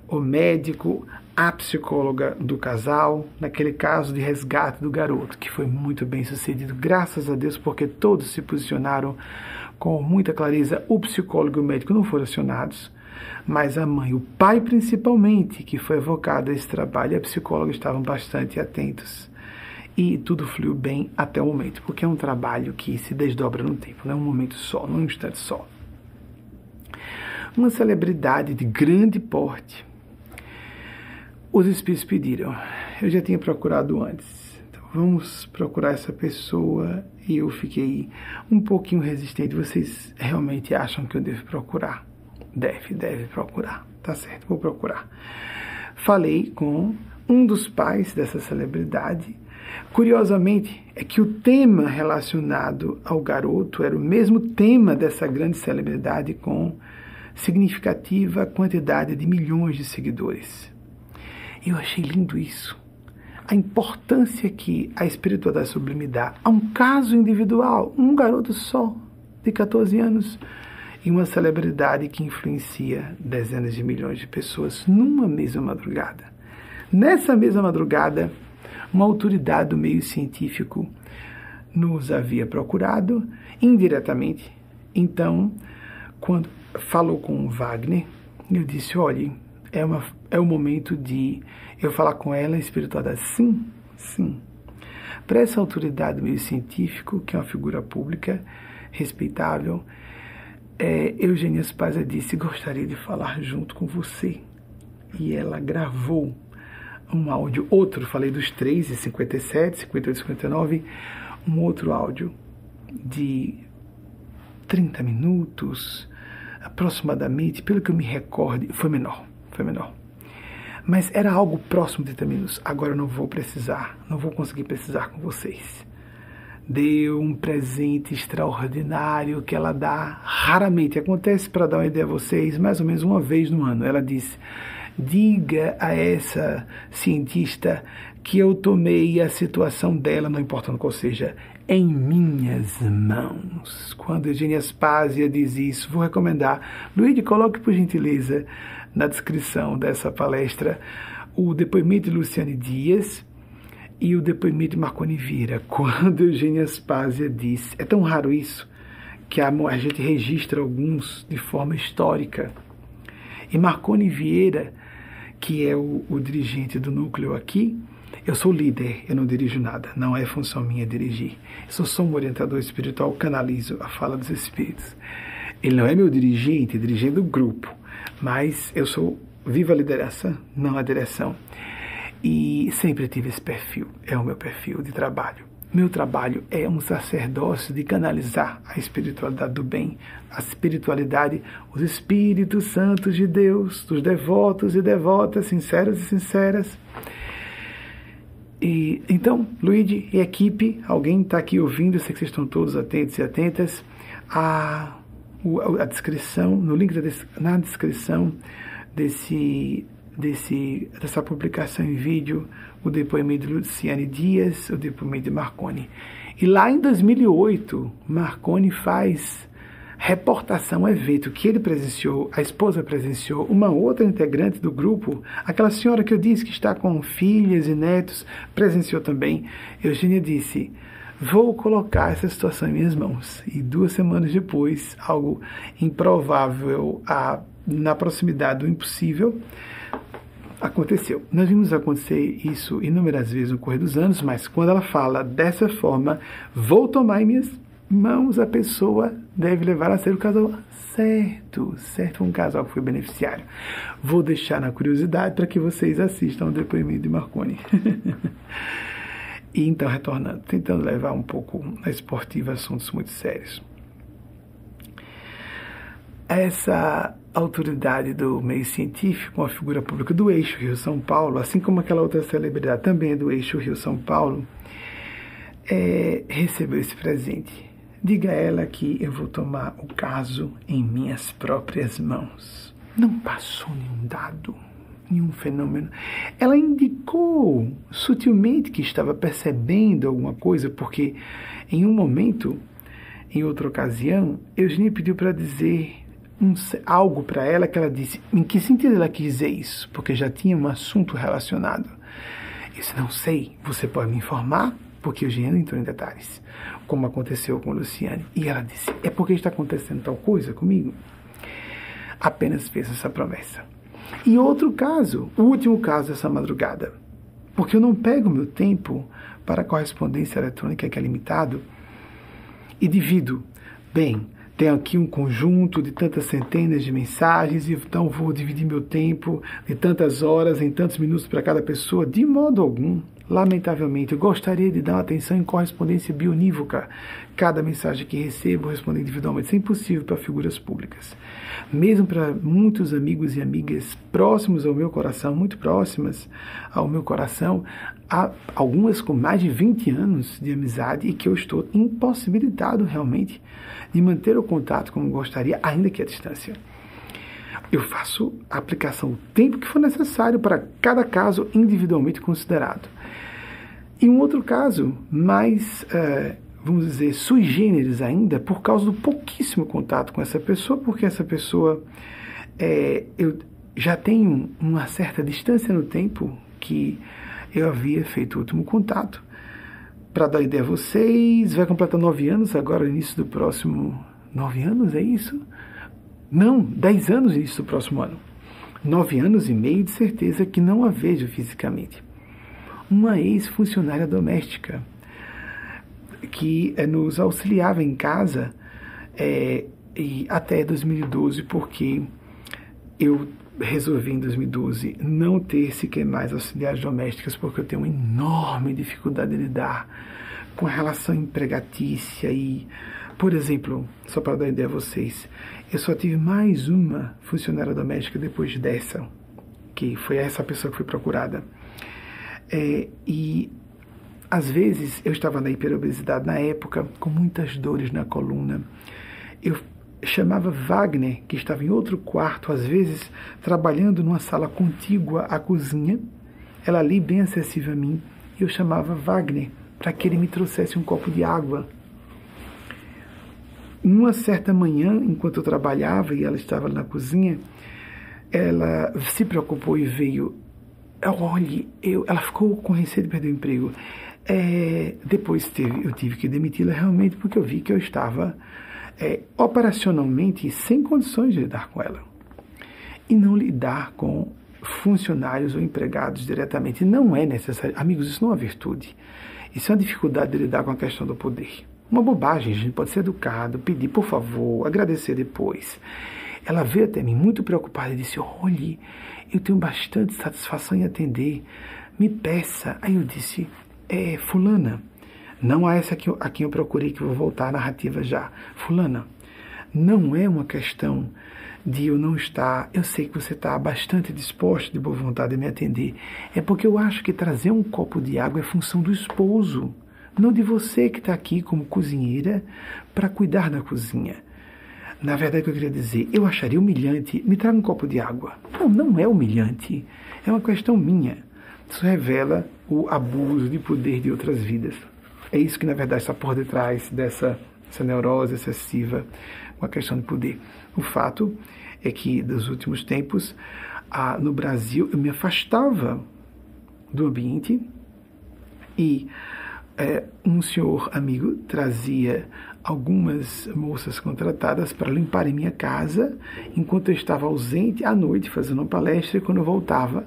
o médico, a psicóloga do casal, naquele caso de resgate do garoto, que foi muito bem sucedido, graças a Deus, porque todos se posicionaram com muita clareza. O psicólogo e o médico não foram acionados, mas a mãe, o pai principalmente, que foi evocado a esse trabalho, e a psicóloga estavam bastante atentos. E tudo fluiu bem até o momento, porque é um trabalho que se desdobra no tempo, não é um momento só, num instante só. Uma celebridade de grande porte, os espíritos pediram. Eu já tinha procurado antes. Então, vamos procurar essa pessoa. E eu fiquei um pouquinho resistente. Vocês realmente acham que eu devo procurar? Deve, deve procurar. Tá certo, vou procurar. Falei com um dos pais dessa celebridade. Curiosamente, é que o tema relacionado ao garoto era o mesmo tema dessa grande celebridade com significativa quantidade de milhões de seguidores. Eu achei lindo isso. A importância que a espiritualidade sublime dá a um caso individual, um garoto só, de 14 anos, e uma celebridade que influencia dezenas de milhões de pessoas numa mesma madrugada. Nessa mesma madrugada, uma autoridade do meio científico nos havia procurado indiretamente. Então, quando falou com o Wagner, eu disse, olhe, é, é o momento de eu falar com ela em espiritualidade. Sim, sim. Para essa autoridade meio científico, que é uma figura pública respeitável, é, Eugênia Spazia disse, gostaria de falar junto com você. E ela gravou um áudio, outro, falei dos três, 57, 58, 59, um outro áudio de 30 minutos, aproximadamente, pelo que eu me recorde, foi menor, foi menor. Mas era algo próximo de 30 minutos. Agora eu não vou precisar, não vou conseguir precisar com vocês. Deu um presente extraordinário que ela dá raramente. Acontece, para dar uma ideia a vocês, mais ou menos uma vez no ano. Ela disse: diga a essa cientista que eu tomei a situação dela, não importando qual seja, em minhas mãos. Quando Eugênia Spásia diz isso, vou recomendar. Luiz, coloque por gentileza na descrição dessa palestra o depoimento de Luciane Dias e o depoimento de Marconi Vieira. Quando Eugênia Spásia disse, é tão raro isso, que a, a gente registra alguns de forma histórica. E Marconi Vieira, que é o, o dirigente do núcleo aqui, eu sou líder, eu não dirijo nada, não é função minha dirigir. Eu sou só um orientador espiritual, canalizo a fala dos espíritos. Ele não é meu dirigente, dirigindo o grupo, mas eu sou viva a liderança, não a direção. E sempre tive esse perfil, é o meu perfil de trabalho. Meu trabalho é um sacerdócio de canalizar a espiritualidade do bem, a espiritualidade, os espíritos santos de Deus, dos devotos e devotas, sinceros e sinceras, e, então, Luigi e equipe, alguém está aqui ouvindo, sei que vocês estão todos atentos e atentas, a, a descrição, no link da, na descrição desse, desse, dessa publicação em vídeo, o depoimento de Luciane Dias, o depoimento de Marconi. E lá em 2008, Marconi faz reportação, evento que ele presenciou, a esposa presenciou, uma outra integrante do grupo, aquela senhora que eu disse que está com filhas e netos, presenciou também. Eugênia disse: Vou colocar essa situação em minhas mãos. E duas semanas depois, algo improvável a, na proximidade do impossível aconteceu. Nós vimos acontecer isso inúmeras vezes no correr dos anos, mas quando ela fala dessa forma, vou tomar em minhas mãos, a pessoa deve levar a ser o casal certo, certo, um casal que foi beneficiário. Vou deixar na curiosidade para que vocês assistam o depoimento de Marconi. e então, retornando, tentando levar um pouco na esportiva assuntos muito sérios. Essa autoridade do meio científico, uma figura pública do eixo Rio-São Paulo, assim como aquela outra celebridade também do eixo Rio-São Paulo, é, recebeu esse presente Diga a ela que eu vou tomar o caso em minhas próprias mãos. Não passou nenhum dado, nenhum fenômeno. Ela indicou sutilmente que estava percebendo alguma coisa, porque em um momento, em outra ocasião, Eugênia pediu para dizer um, algo para ela que ela disse. Em que sentido ela quis dizer isso? Porque já tinha um assunto relacionado. Eu disse, não sei, você pode me informar? Porque Eugênia não entrou em detalhes como aconteceu com Luciane. E ela disse: É porque está acontecendo tal coisa comigo? Apenas fez essa promessa. E outro caso, o último caso dessa madrugada, porque eu não pego meu tempo para correspondência eletrônica que é limitado e divido. Bem, tenho aqui um conjunto de tantas centenas de mensagens, então vou dividir meu tempo de tantas horas em tantos minutos para cada pessoa, de modo algum. Lamentavelmente, eu gostaria de dar atenção em correspondência bionívoca. Cada mensagem que recebo responder individualmente. Isso é impossível para figuras públicas. Mesmo para muitos amigos e amigas próximos ao meu coração, muito próximas ao meu coração, há algumas com mais de 20 anos de amizade e que eu estou impossibilitado realmente de manter o contato como gostaria, ainda que à distância eu faço a aplicação o tempo que for necessário para cada caso individualmente considerado. E um outro caso, mais, é, vamos dizer, sui generis ainda, por causa do pouquíssimo contato com essa pessoa, porque essa pessoa, é, eu já tenho uma certa distância no tempo que eu havia feito o último contato. Para dar ideia a vocês, vai completar nove anos agora, início do próximo. Nove anos, é isso? Não, dez anos início do próximo ano. Nove anos e meio de certeza que não a vejo fisicamente. Uma ex-funcionária doméstica que é, nos auxiliava em casa é, e até 2012, porque eu resolvi em 2012 não ter sequer mais auxiliares domésticas, porque eu tenho uma enorme dificuldade de lidar com a relação empregatícia e, por exemplo, só para dar ideia a vocês, eu só tive mais uma funcionária doméstica depois dessa, que foi essa pessoa que foi procurada. É, e às vezes eu estava na hiperobesidade na época, com muitas dores na coluna. Eu chamava Wagner, que estava em outro quarto, às vezes trabalhando numa sala contígua à cozinha, ela ali bem acessível a mim, e eu chamava Wagner para que ele me trouxesse um copo de água. Numa certa manhã, enquanto eu trabalhava e ela estava na cozinha, ela se preocupou e veio. Olhe, eu, ela ficou com receio de perder o emprego. É, depois teve, eu tive que demiti-la realmente porque eu vi que eu estava é, operacionalmente sem condições de lidar com ela. E não lidar com funcionários ou empregados diretamente. Não é necessário. Amigos, isso não é virtude. Isso é uma dificuldade de lidar com a questão do poder. Uma bobagem, a gente pode ser educado, pedir por favor, agradecer depois. Ela veio até mim muito preocupada e disse: Olhe, eu tenho bastante satisfação em atender, me peça. Aí eu disse: É, Fulana, não a essa a quem eu procurei, que eu vou voltar à narrativa já. Fulana, não é uma questão de eu não estar. Eu sei que você está bastante disposta, de boa vontade, de me atender. É porque eu acho que trazer um copo de água é função do esposo, não de você que está aqui como cozinheira para cuidar da cozinha. Na verdade, o que eu queria dizer, eu acharia humilhante me traga um copo de água. Não, não é humilhante. É uma questão minha. Isso revela o abuso de poder de outras vidas. É isso que, na verdade, está por detrás dessa, dessa neurose excessiva com a questão de poder. O fato é que, nos últimos tempos, ah, no Brasil, eu me afastava do ambiente e é, um senhor amigo trazia algumas moças contratadas para limpar em minha casa enquanto eu estava ausente à noite fazendo uma palestra e quando eu voltava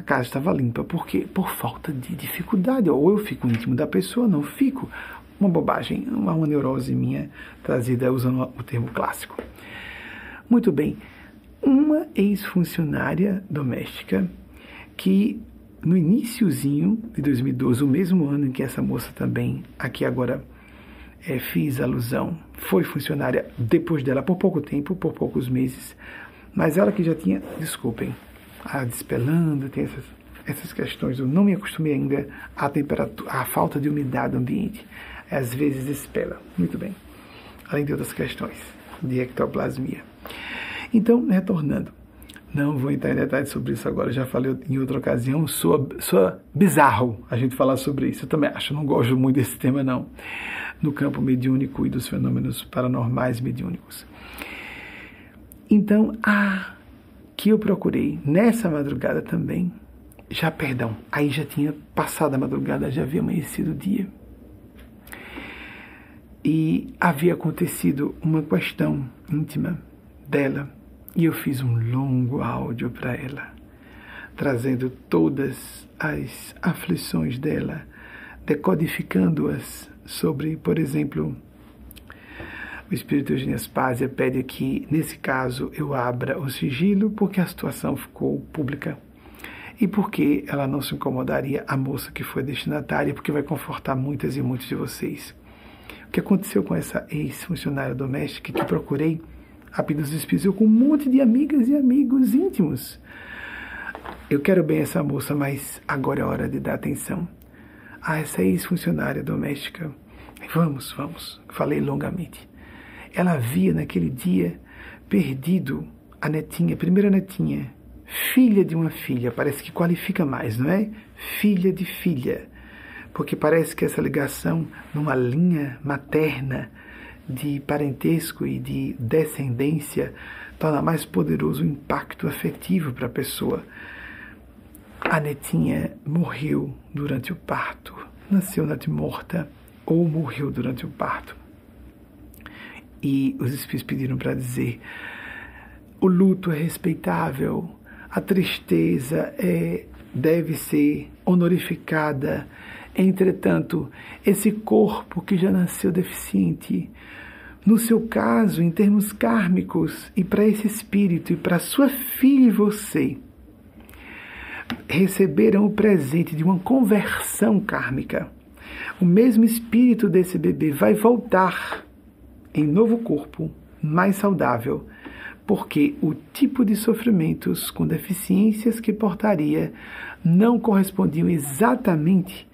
a casa estava limpa. Por quê? Por falta de dificuldade. Ou eu fico íntimo da pessoa, não fico. Uma bobagem, uma, uma neurose minha trazida usando o termo clássico. Muito bem. Uma ex-funcionária doméstica que no iníciozinho de 2012, o mesmo ano em que essa moça também, aqui agora é, fiz alusão, foi funcionária depois dela por pouco tempo, por poucos meses, mas ela que já tinha, desculpem, a despelando, tem essas, essas questões. Eu não me acostumei ainda à temperatura, à falta de umidade do ambiente. Às vezes espela. Muito bem. Além de outras questões de ectoplasmia. Então, retornando. Não vou entrar em detalhes sobre isso agora, já falei em outra ocasião. Soa, soa bizarro a gente falar sobre isso. Eu também acho, não gosto muito desse tema, não. No campo mediúnico e dos fenômenos paranormais mediúnicos. Então, a que eu procurei nessa madrugada também, já perdão, aí já tinha passado a madrugada, já havia amanhecido o dia. E havia acontecido uma questão íntima dela, e eu fiz um longo áudio para ela, trazendo todas as aflições dela, decodificando-as sobre, por exemplo, o espírito Eugênio Aspásia pede que, nesse caso, eu abra o sigilo porque a situação ficou pública e porque ela não se incomodaria a moça que foi destinatária, porque vai confortar muitas e muitos de vocês. O que aconteceu com essa ex-funcionária doméstica que procurei a pedido dos espíritos, eu com um monte de amigas e amigos íntimos. Eu quero bem essa moça, mas agora é hora de dar atenção a essa ex-funcionária doméstica. Vamos, vamos, falei longamente. Ela havia naquele dia perdido a netinha, a primeira netinha, filha de uma filha, parece que qualifica mais, não é? Filha de filha, porque parece que essa ligação numa linha materna de parentesco e de descendência torna mais poderoso o impacto afetivo para a pessoa. A netinha morreu durante o parto, nasceu morta ou morreu durante o parto. E os espíritos pediram para dizer: o luto é respeitável, a tristeza é deve ser honorificada. Entretanto, esse corpo que já nasceu deficiente, no seu caso, em termos kármicos, e para esse espírito, e para sua filha e você, receberam o presente de uma conversão kármica. O mesmo espírito desse bebê vai voltar em novo corpo, mais saudável, porque o tipo de sofrimentos com deficiências que portaria não correspondiam exatamente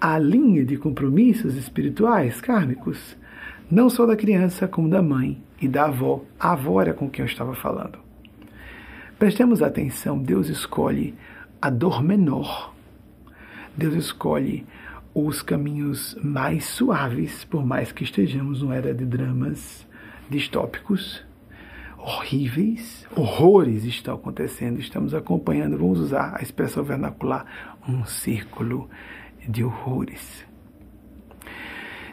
à linha de compromissos espirituais kármicos, não só da criança, como da mãe e da avó. A avó era com quem eu estava falando. Prestemos atenção, Deus escolhe a dor menor. Deus escolhe os caminhos mais suaves, por mais que estejamos numa era de dramas distópicos horríveis, horrores estão acontecendo, estamos acompanhando, vamos usar a expressão vernacular, um círculo de horrores.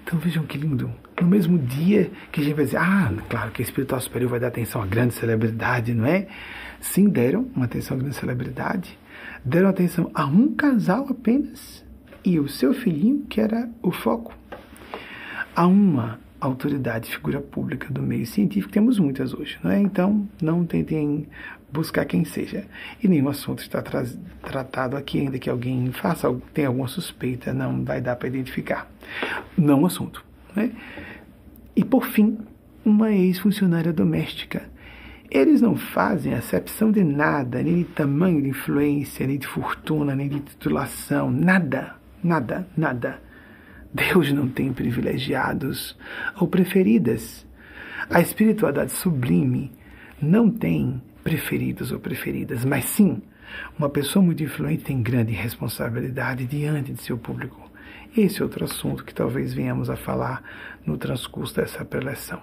Então vejam que lindo. No mesmo dia que a gente vai dizer, ah, claro que a espiritual superior vai dar atenção à grande celebridade, não é? Sim, deram uma atenção à grande celebridade. Deram atenção a um casal apenas e o seu filhinho, que era o foco. A uma autoridade, figura pública do meio científico, temos muitas hoje, não é? Então, não tentem buscar quem seja. E nenhum assunto está tra tratado aqui, ainda que alguém faça, tenha alguma suspeita, não vai dar para identificar. Não assunto. Né? E, por fim, uma ex-funcionária doméstica. Eles não fazem acepção de nada, nem de tamanho de influência, nem de fortuna, nem de titulação, nada, nada, nada Deus não tem privilegiados ou preferidas. A espiritualidade sublime não tem preferidos ou preferidas, mas sim, uma pessoa muito influente tem grande responsabilidade diante de seu público. Esse é outro assunto que talvez venhamos a falar no transcurso dessa preleção.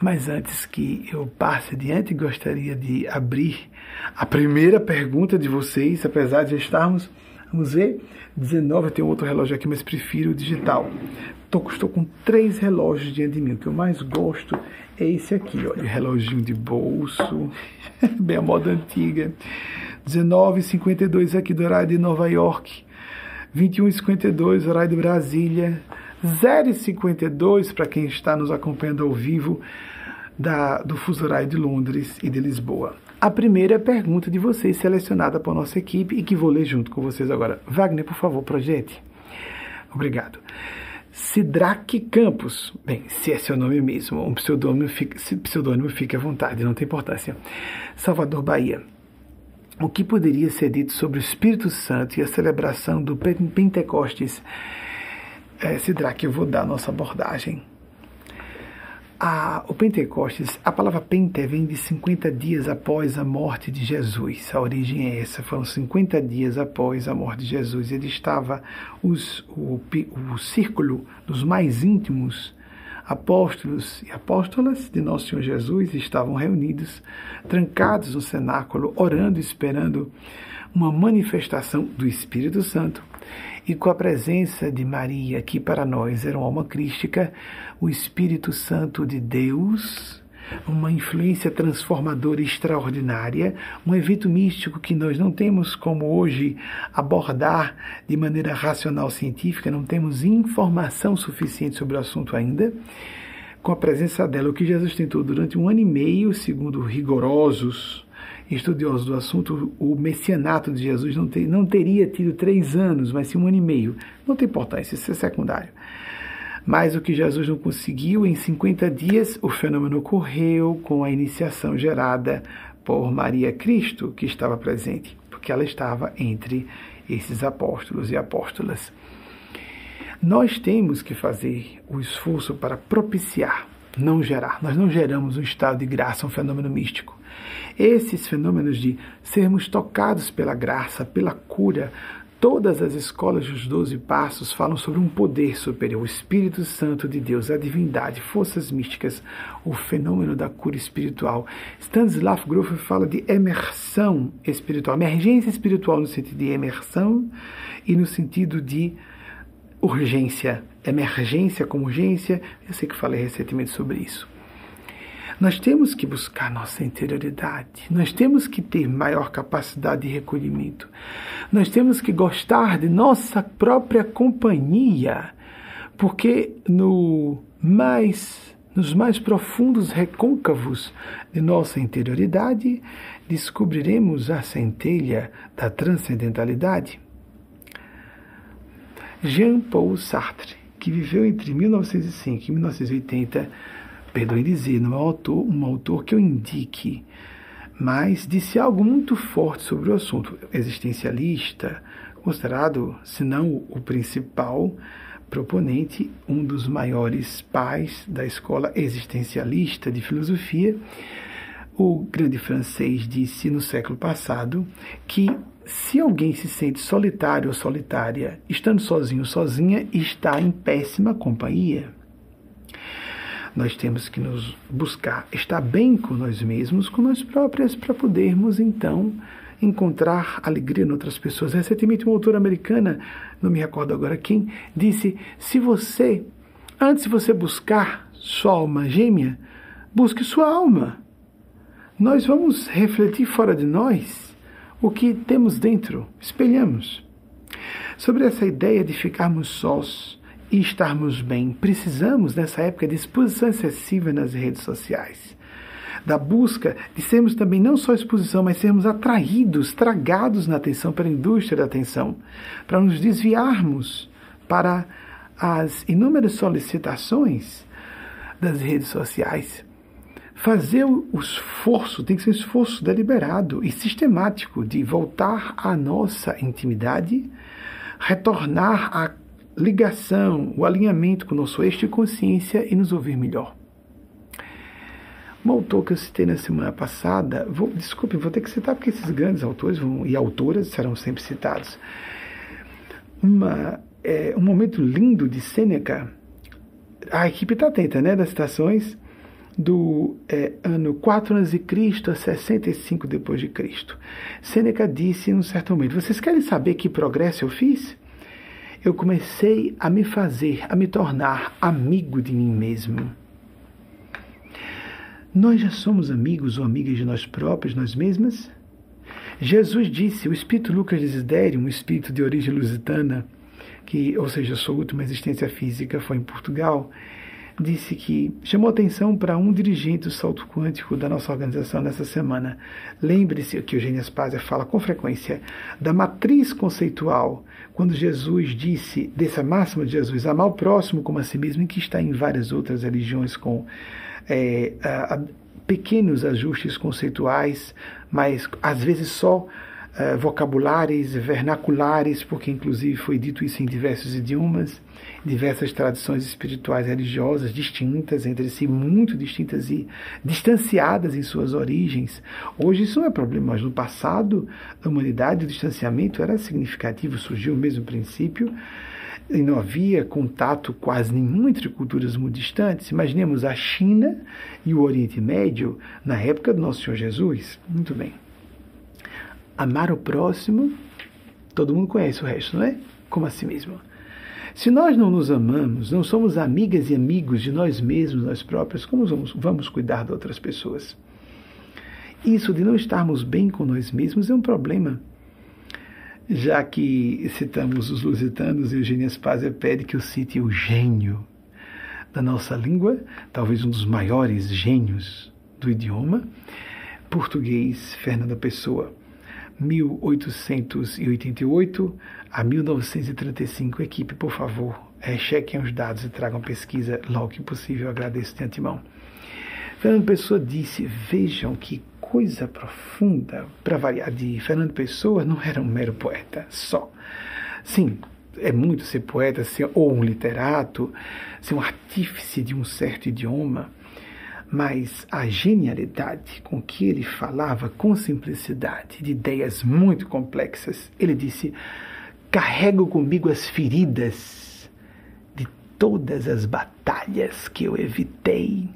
Mas antes que eu passe adiante, gostaria de abrir a primeira pergunta de vocês, apesar de estarmos Vamos ver. 19, eu tenho outro relógio aqui, mas prefiro o digital. Tô, estou com três relógios diante de mim. O que eu mais gosto é esse aqui, olha, reloginho de bolso, bem a moda antiga. 19,52 aqui do horário de Nova York. 21,52 horário de Brasília. 0,52 para quem está nos acompanhando ao vivo da, do fuso horário de Londres e de Lisboa a primeira pergunta de vocês, selecionada por nossa equipe e que vou ler junto com vocês agora. Wagner, por favor, projete. Obrigado. Sidraque Campos. Bem, se é seu nome mesmo, um pseudônimo fica, pseudônimo fica à vontade, não tem importância. Salvador, Bahia. O que poderia ser dito sobre o Espírito Santo e a celebração do Pentecostes? É, Sidraque, eu vou dar a nossa abordagem. A, o Pentecostes, a palavra Pente vem de 50 dias após a morte de Jesus. A origem é essa, foram 50 dias após a morte de Jesus. Ele estava, os, o, o círculo dos mais íntimos apóstolos e apóstolas de Nosso Senhor Jesus estavam reunidos, trancados no cenáculo, orando, esperando uma manifestação do Espírito Santo e com a presença de Maria, que para nós era uma alma crística, o Espírito Santo de Deus, uma influência transformadora extraordinária, um evento místico que nós não temos como hoje abordar de maneira racional científica, não temos informação suficiente sobre o assunto ainda. Com a presença dela, o que Jesus tentou durante um ano e meio, segundo rigorosos estudiosos do assunto, o messianato de Jesus não, ter, não teria tido três anos, mas sim um ano e meio. Não tem importância, isso é secundário. Mas o que Jesus não conseguiu, em 50 dias, o fenômeno ocorreu com a iniciação gerada por Maria Cristo, que estava presente, porque ela estava entre esses apóstolos e apóstolas. Nós temos que fazer o esforço para propiciar, não gerar. Nós não geramos um estado de graça, um fenômeno místico. Esses fenômenos de sermos tocados pela graça, pela cura, Todas as escolas dos Doze Passos falam sobre um poder superior, o Espírito Santo de Deus, a divindade, forças místicas, o fenômeno da cura espiritual. Stanislav Grof fala de emersão espiritual, emergência espiritual no sentido de emersão e no sentido de urgência, emergência como urgência. Eu sei que falei recentemente sobre isso. Nós temos que buscar nossa interioridade, nós temos que ter maior capacidade de recolhimento, nós temos que gostar de nossa própria companhia, porque no mais nos mais profundos recôncavos de nossa interioridade, descobriremos a centelha da transcendentalidade. Jean-Paul Sartre, que viveu entre 1905 e 1980, perdoe dizer, não é um autor, um autor que eu indique, mas disse algo muito forte sobre o assunto. Existencialista, considerado, se não o principal, proponente, um dos maiores pais da escola existencialista de filosofia. O grande francês disse no século passado que se alguém se sente solitário ou solitária, estando sozinho ou sozinha, está em péssima companhia. Nós temos que nos buscar estar bem com nós mesmos, com nós próprias, para podermos então encontrar alegria em outras pessoas. Recentemente, uma autora americana, não me recordo agora quem, disse: se você, antes de você buscar sua alma gêmea, busque sua alma. Nós vamos refletir fora de nós o que temos dentro, espelhamos. Sobre essa ideia de ficarmos sós e estarmos bem, precisamos, nessa época de exposição excessiva nas redes sociais, da busca de sermos também não só exposição, mas sermos atraídos, tragados na atenção pela indústria da atenção, para nos desviarmos para as inúmeras solicitações das redes sociais. Fazer o esforço, tem que ser um esforço deliberado e sistemático de voltar à nossa intimidade, retornar à ligação, o alinhamento com o nosso eixo de consciência e nos ouvir melhor. Um autor que eu citei na semana passada, vou, desculpe, vou ter que citar porque esses grandes autores vão, e autoras serão sempre citados. Uma, é, um momento lindo de Sêneca, a equipe está atenta, né, das citações, do é, ano 4 a.C. a 65 depois de Cristo. Sêneca disse em um certo momento: Vocês querem saber que progresso eu fiz? Eu comecei a me fazer, a me tornar amigo de mim mesmo. Nós já somos amigos ou amigas de nós próprios, nós mesmas? Jesus disse, o espírito Lucas Desidério, um espírito de origem lusitana, que, ou seja, sua última existência física foi em Portugal, disse que chamou atenção para um dirigente do salto quântico da nossa organização nessa semana. Lembre-se que Eugênia Spazia fala com frequência da matriz conceitual, quando Jesus disse dessa máxima de Jesus, amar o próximo como a si mesmo, que está em várias outras religiões com é, a, a, pequenos ajustes conceituais, mas às vezes só uh, vocabulares, vernaculares, porque inclusive foi dito isso em diversos idiomas, diversas tradições espirituais religiosas distintas entre si, muito distintas e distanciadas em suas origens. Hoje isso não é problema, mas no passado da humanidade o distanciamento era significativo, surgiu o mesmo princípio e não havia contato quase nenhum entre culturas muito distantes. Imaginemos a China e o Oriente Médio na época do nosso Senhor Jesus. Muito bem. Amar o próximo, todo mundo conhece o resto, não é? Como a si mesmo. Se nós não nos amamos, não somos amigas e amigos de nós mesmos, nós próprios, como vamos, vamos cuidar de outras pessoas? Isso de não estarmos bem com nós mesmos é um problema. Já que citamos os lusitanos, Eugênia Spazia pede que eu cite o gênio da nossa língua, talvez um dos maiores gênios do idioma, português, Fernanda Pessoa. 1888 a 1935. Equipe, por favor, é, chequem os dados e tragam pesquisa logo que possível. agradeço de antemão. Fernando Pessoa disse: Vejam que coisa profunda. Para variar, de Fernando Pessoa não era um mero poeta só. Sim, é muito ser poeta, ser ou um literato, ser um artífice de um certo idioma mas a genialidade com que ele falava com simplicidade de ideias muito complexas. Ele disse: carrego comigo as feridas de todas as batalhas que eu evitei.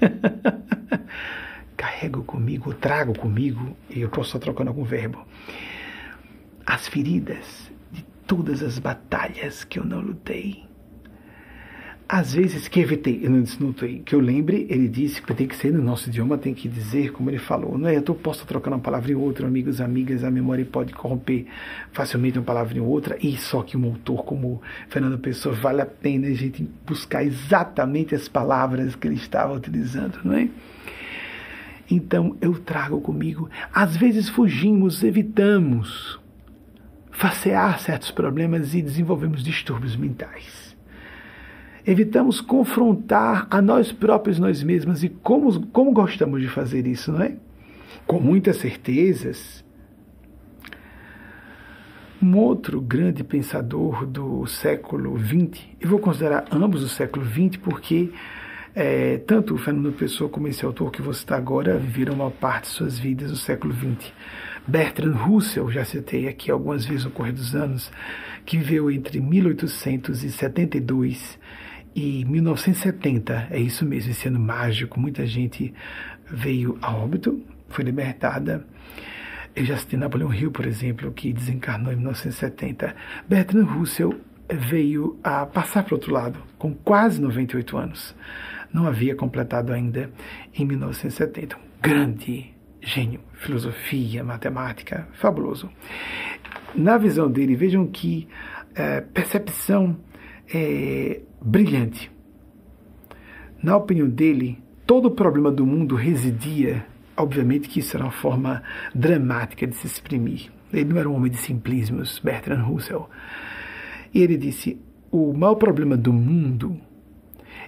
carrego comigo, trago comigo, e eu posso estar trocando algum verbo, as feridas de todas as batalhas que eu não lutei às vezes que evitei, eu não desnotei, que eu lembre, ele disse que tem que ser no nosso idioma, tem que dizer como ele falou. Não é, eu posso trocar uma palavra em outra, amigos, amigas, a memória pode corromper facilmente uma palavra em outra, e só que um autor como Fernando Pessoa vale a pena a gente buscar exatamente as palavras que ele estava utilizando, não é? Então eu trago comigo. Às vezes fugimos, evitamos facear certos problemas e desenvolvemos distúrbios mentais evitamos confrontar a nós próprios, nós mesmos, e como, como gostamos de fazer isso, não é? Com muitas certezas. Um outro grande pensador do século XX, eu vou considerar ambos do século XX, porque é, tanto o Fernando Pessoa como esse autor que você está agora viram uma parte de suas vidas no século XX. Bertrand Russell, já citei aqui algumas vezes no correr dos anos, que viveu entre 1872 e 1970, é isso mesmo, esse ano mágico, muita gente veio a óbito, foi libertada. Eu já citei Napoleão Hill, por exemplo, que desencarnou em 1970. Bertrand Russell veio a passar para o outro lado, com quase 98 anos. Não havia completado ainda em 1970. Um grande gênio, filosofia, matemática, fabuloso. Na visão dele, vejam que é, percepção é, brilhante. Na opinião dele, todo o problema do mundo residia, obviamente que isso era uma forma dramática de se exprimir. Ele não era um homem de simplismos, Bertrand Russell. E ele disse: o maior problema do mundo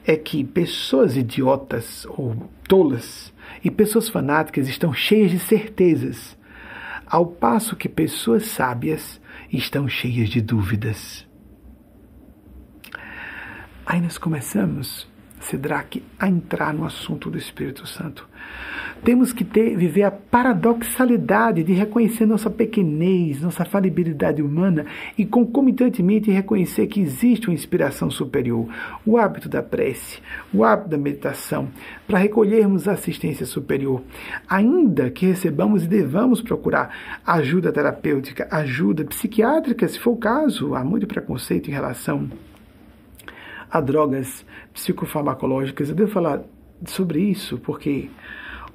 é que pessoas idiotas ou tolas e pessoas fanáticas estão cheias de certezas, ao passo que pessoas sábias estão cheias de dúvidas. Aí nós começamos, Sidraque, a entrar no assunto do Espírito Santo. Temos que ter, viver a paradoxalidade de reconhecer nossa pequenez, nossa falibilidade humana e concomitantemente reconhecer que existe uma inspiração superior, o hábito da prece, o hábito da meditação, para recolhermos assistência superior, ainda que recebamos e devamos procurar ajuda terapêutica, ajuda psiquiátrica, se for o caso, há muito preconceito em relação a drogas psicofarmacológicas. Eu devo falar sobre isso porque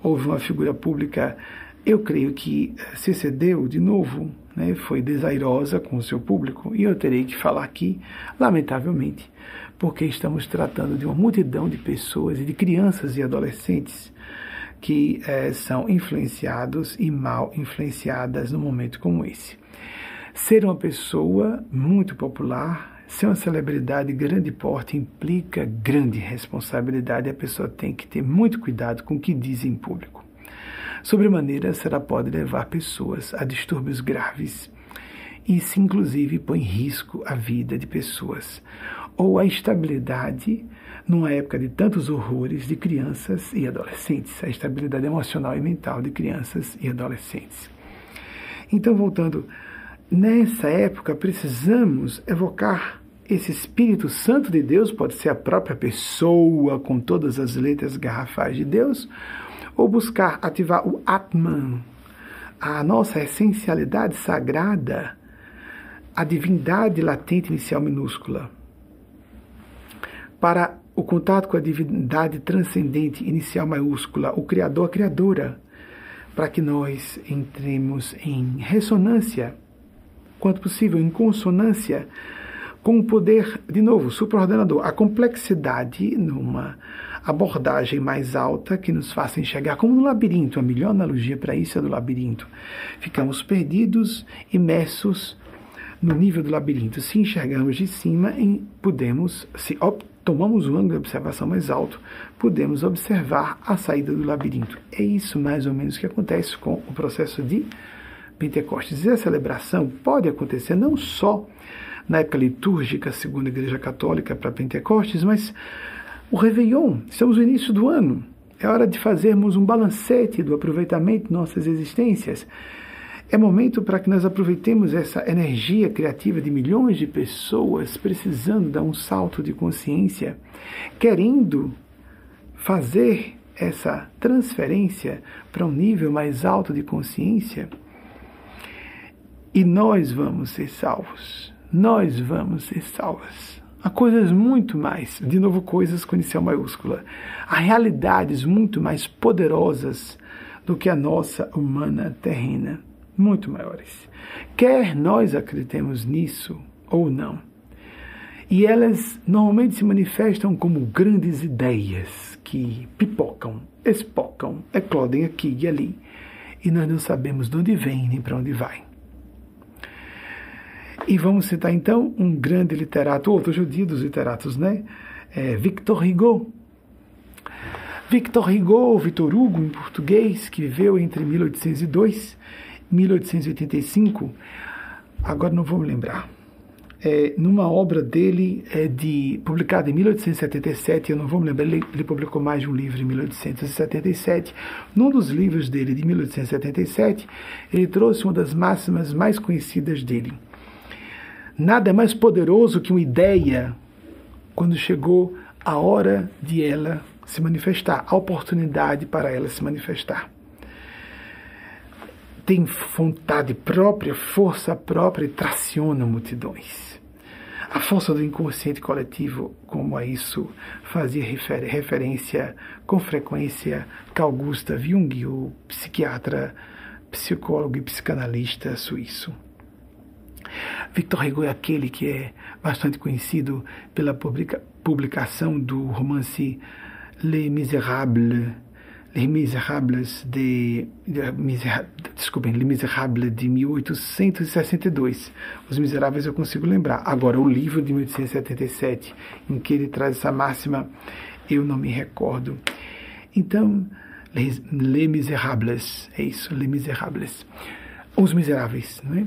houve uma figura pública, eu creio que se excedeu de novo, né, foi desairosa com o seu público, e eu terei que falar aqui, lamentavelmente, porque estamos tratando de uma multidão de pessoas e de crianças e adolescentes que eh, são influenciados e mal influenciadas num momento como esse. Ser uma pessoa muito popular Ser uma celebridade de grande porte implica grande responsabilidade e a pessoa tem que ter muito cuidado com o que diz em público. Sobremaneira, ela pode levar pessoas a distúrbios graves e se inclusive põe em risco a vida de pessoas ou a estabilidade numa época de tantos horrores de crianças e adolescentes, a estabilidade emocional e mental de crianças e adolescentes. Então, voltando, nessa época precisamos evocar esse Espírito Santo de Deus pode ser a própria pessoa com todas as letras garrafais de Deus, ou buscar ativar o Atman, a nossa essencialidade sagrada, a divindade latente inicial minúscula, para o contato com a divindade transcendente inicial maiúscula, o Criador, a Criadora, para que nós entremos em ressonância, quanto possível, em consonância com o poder, de novo, supraordenador, a complexidade numa abordagem mais alta que nos faça enxergar como no labirinto. A melhor analogia para isso é do labirinto. Ficamos perdidos, imersos no nível do labirinto. Se enxergamos de cima, em, podemos, se tomamos o ângulo de observação mais alto, podemos observar a saída do labirinto. É isso mais ou menos que acontece com o processo de Pentecostes. E a celebração pode acontecer não só na época litúrgica, segundo a Igreja Católica, para Pentecostes, mas o Réveillon, estamos no início do ano, é hora de fazermos um balancete do aproveitamento de nossas existências. É momento para que nós aproveitemos essa energia criativa de milhões de pessoas precisando dar um salto de consciência, querendo fazer essa transferência para um nível mais alto de consciência. E nós vamos ser salvos nós vamos ser salvos. a coisas muito mais, de novo, coisas com inicial maiúscula, a realidades muito mais poderosas do que a nossa humana terrena, muito maiores. Quer nós acreditemos nisso ou não. E elas normalmente se manifestam como grandes ideias que pipocam, espocam, eclodem aqui e ali. E nós não sabemos de onde vem nem para onde vai. E vamos citar então um grande literato, outro judio dos literatos, né? É Victor Hugo. Victor Hugo, Victor Hugo em português, que viveu entre 1802 e 1885. Agora não vou me lembrar. É, numa obra dele é de publicada em 1877, eu não vou me lembrar, ele, ele, publicou mais de um livro em 1877. Num dos livros dele de 1877, ele trouxe uma das máximas mais conhecidas dele. Nada é mais poderoso que uma ideia quando chegou a hora de ela se manifestar, a oportunidade para ela se manifestar. Tem vontade própria, força própria e traciona multidões. A força do inconsciente coletivo, como a isso fazia refer referência com frequência Carl Gustav Jung, o psiquiatra, psicólogo e psicanalista suíço. Victor Hugo é aquele que é bastante conhecido pela publica, publicação do romance Les Misérables, Les Misérables de, de desculpem, Les Misérables de 1862. Os Miseráveis eu consigo lembrar. Agora, o livro de 1877, em que ele traz essa máxima, eu não me recordo. Então, Les, Les Misérables, é isso, Les Misérables. Os Miseráveis, não é?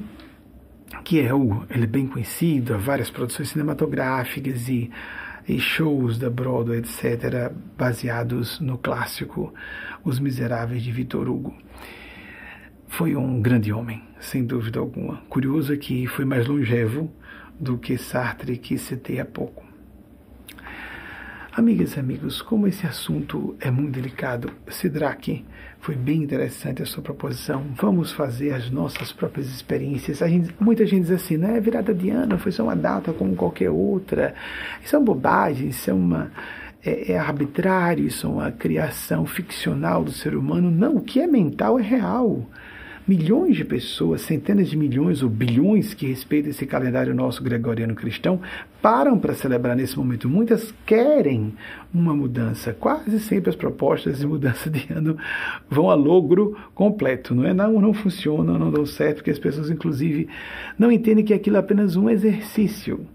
Que é o, ele é bem conhecido, há várias produções cinematográficas e, e shows da Broadway, etc., baseados no clássico Os Miseráveis de Victor Hugo. Foi um grande homem, sem dúvida alguma. Curioso é que foi mais longevo do que Sartre, que citei há pouco. Amigas e amigos, como esse assunto é muito delicado, Sidraque foi bem interessante a sua proposição. Vamos fazer as nossas próprias experiências. Gente, muita gente diz assim, é virada de ano, foi só uma data como qualquer outra. Isso é uma bobagem, isso é uma é, é arbitrário, isso é uma criação ficcional do ser humano. Não, o que é mental é real milhões de pessoas, centenas de milhões ou bilhões que respeitam esse calendário nosso gregoriano cristão, param para celebrar nesse momento. Muitas querem uma mudança. Quase sempre as propostas de mudança de ano vão a logro completo, não é? Não, não funciona, não dão certo, porque as pessoas, inclusive, não entendem que aquilo é apenas um exercício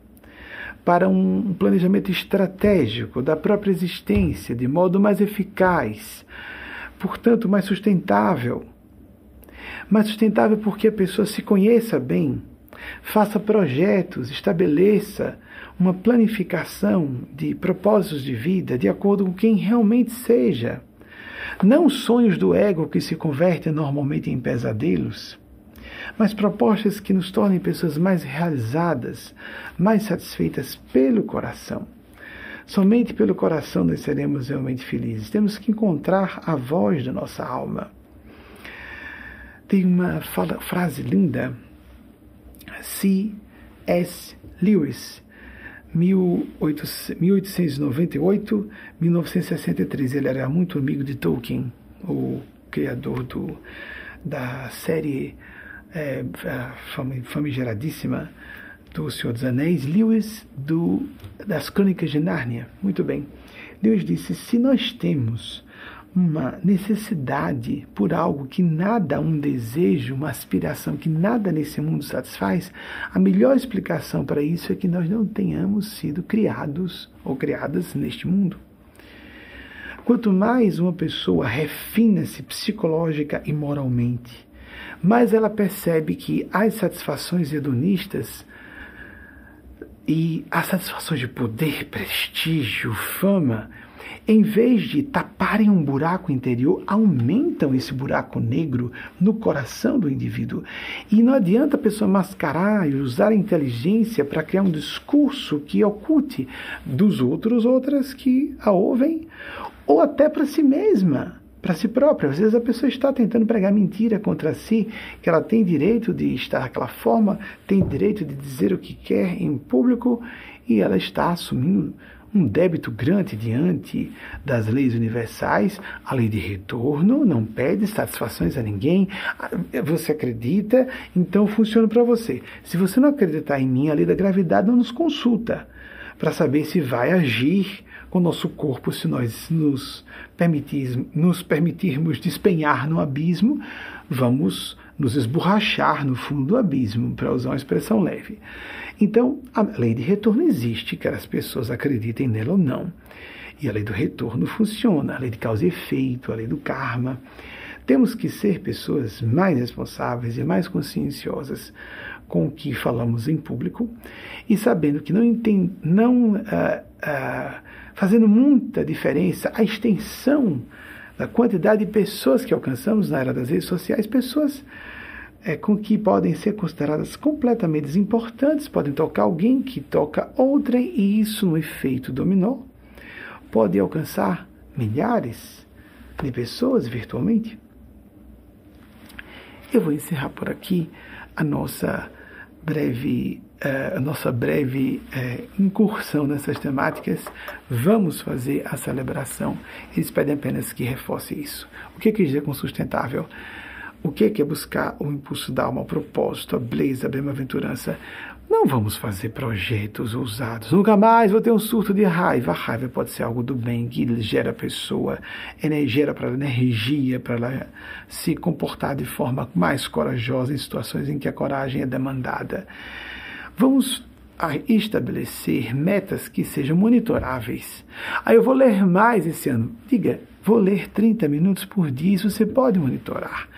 para um planejamento estratégico da própria existência, de modo mais eficaz, portanto, mais sustentável mas sustentável porque a pessoa se conheça bem, faça projetos, estabeleça uma planificação de propósitos de vida de acordo com quem realmente seja. Não sonhos do ego que se convertem normalmente em pesadelos, mas propostas que nos tornem pessoas mais realizadas, mais satisfeitas pelo coração. Somente pelo coração nós seremos realmente felizes. Temos que encontrar a voz da nossa alma. Tem uma fala, frase linda, C.S. Lewis, 1898-1963. Ele era muito amigo de Tolkien, o criador do, da série é, famigeradíssima do Senhor dos Anéis, Lewis, do, das Crônicas de Nárnia. Muito bem. Lewis disse: se nós temos uma necessidade por algo que nada, um desejo, uma aspiração que nada nesse mundo satisfaz, a melhor explicação para isso é que nós não tenhamos sido criados ou criadas neste mundo. Quanto mais uma pessoa refina-se psicológica e moralmente, mais ela percebe que as satisfações hedonistas e as satisfações de poder, prestígio, fama, em vez de taparem um buraco interior, aumentam esse buraco negro no coração do indivíduo. E não adianta a pessoa mascarar e usar a inteligência para criar um discurso que oculte dos outros outras que a ouvem, ou até para si mesma para si própria. Às vezes a pessoa está tentando pregar mentira contra si, que ela tem direito de estar daquela forma, tem direito de dizer o que quer em público e ela está assumindo um débito grande diante das leis universais. A lei de retorno não pede satisfações a ninguém. Você acredita, então funciona para você. Se você não acreditar em mim, a lei da gravidade não nos consulta para saber se vai agir com o nosso corpo se nós nos, permitir, nos permitirmos despenhar no abismo, vamos nos esborrachar no fundo do abismo, para usar uma expressão leve. Então, a lei de retorno existe, quer as pessoas acreditem nela ou não. E a lei do retorno funciona, a lei de causa e efeito, a lei do karma. Temos que ser pessoas mais responsáveis e mais conscienciosas com o que falamos em público e sabendo que não, entend, não uh, uh, fazendo muita diferença a extensão da quantidade de pessoas que alcançamos na era das redes sociais, pessoas é, com que podem ser consideradas completamente desimportantes, podem tocar alguém que toca outra, e isso, no efeito dominó, pode alcançar milhares de pessoas virtualmente. Eu vou encerrar por aqui a nossa breve, uh, a nossa breve uh, incursão nessas temáticas. Vamos fazer a celebração. Eles pedem apenas que reforce isso. O que quer dizer com sustentável? O que é buscar o impulso da alma, o propósito, a blaze, a bem-aventurança? Não vamos fazer projetos ousados. Nunca mais vou ter um surto de raiva. A raiva pode ser algo do bem que gera a pessoa, gera para ela energia, para ela se comportar de forma mais corajosa em situações em que a coragem é demandada. Vamos estabelecer metas que sejam monitoráveis. Aí eu vou ler mais esse ano. Diga, vou ler 30 minutos por dia. Isso você pode monitorar.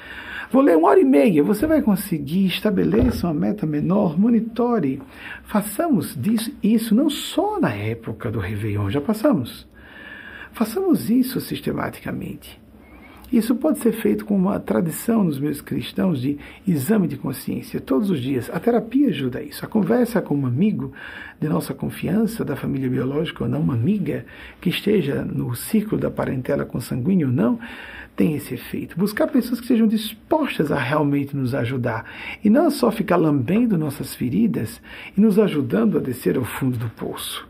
Vou ler uma hora e meia. Você vai conseguir. Estabeleça uma meta menor. Monitore. Façamos disso, isso não só na época do Réveillon, já passamos. Façamos isso sistematicamente. Isso pode ser feito com uma tradição nos meus cristãos de exame de consciência todos os dias. A terapia ajuda a isso. A conversa com um amigo de nossa confiança, da família biológica ou não, uma amiga que esteja no círculo da parentela consanguínea ou não, tem esse efeito. Buscar pessoas que sejam dispostas a realmente nos ajudar e não só ficar lambendo nossas feridas e nos ajudando a descer ao fundo do poço.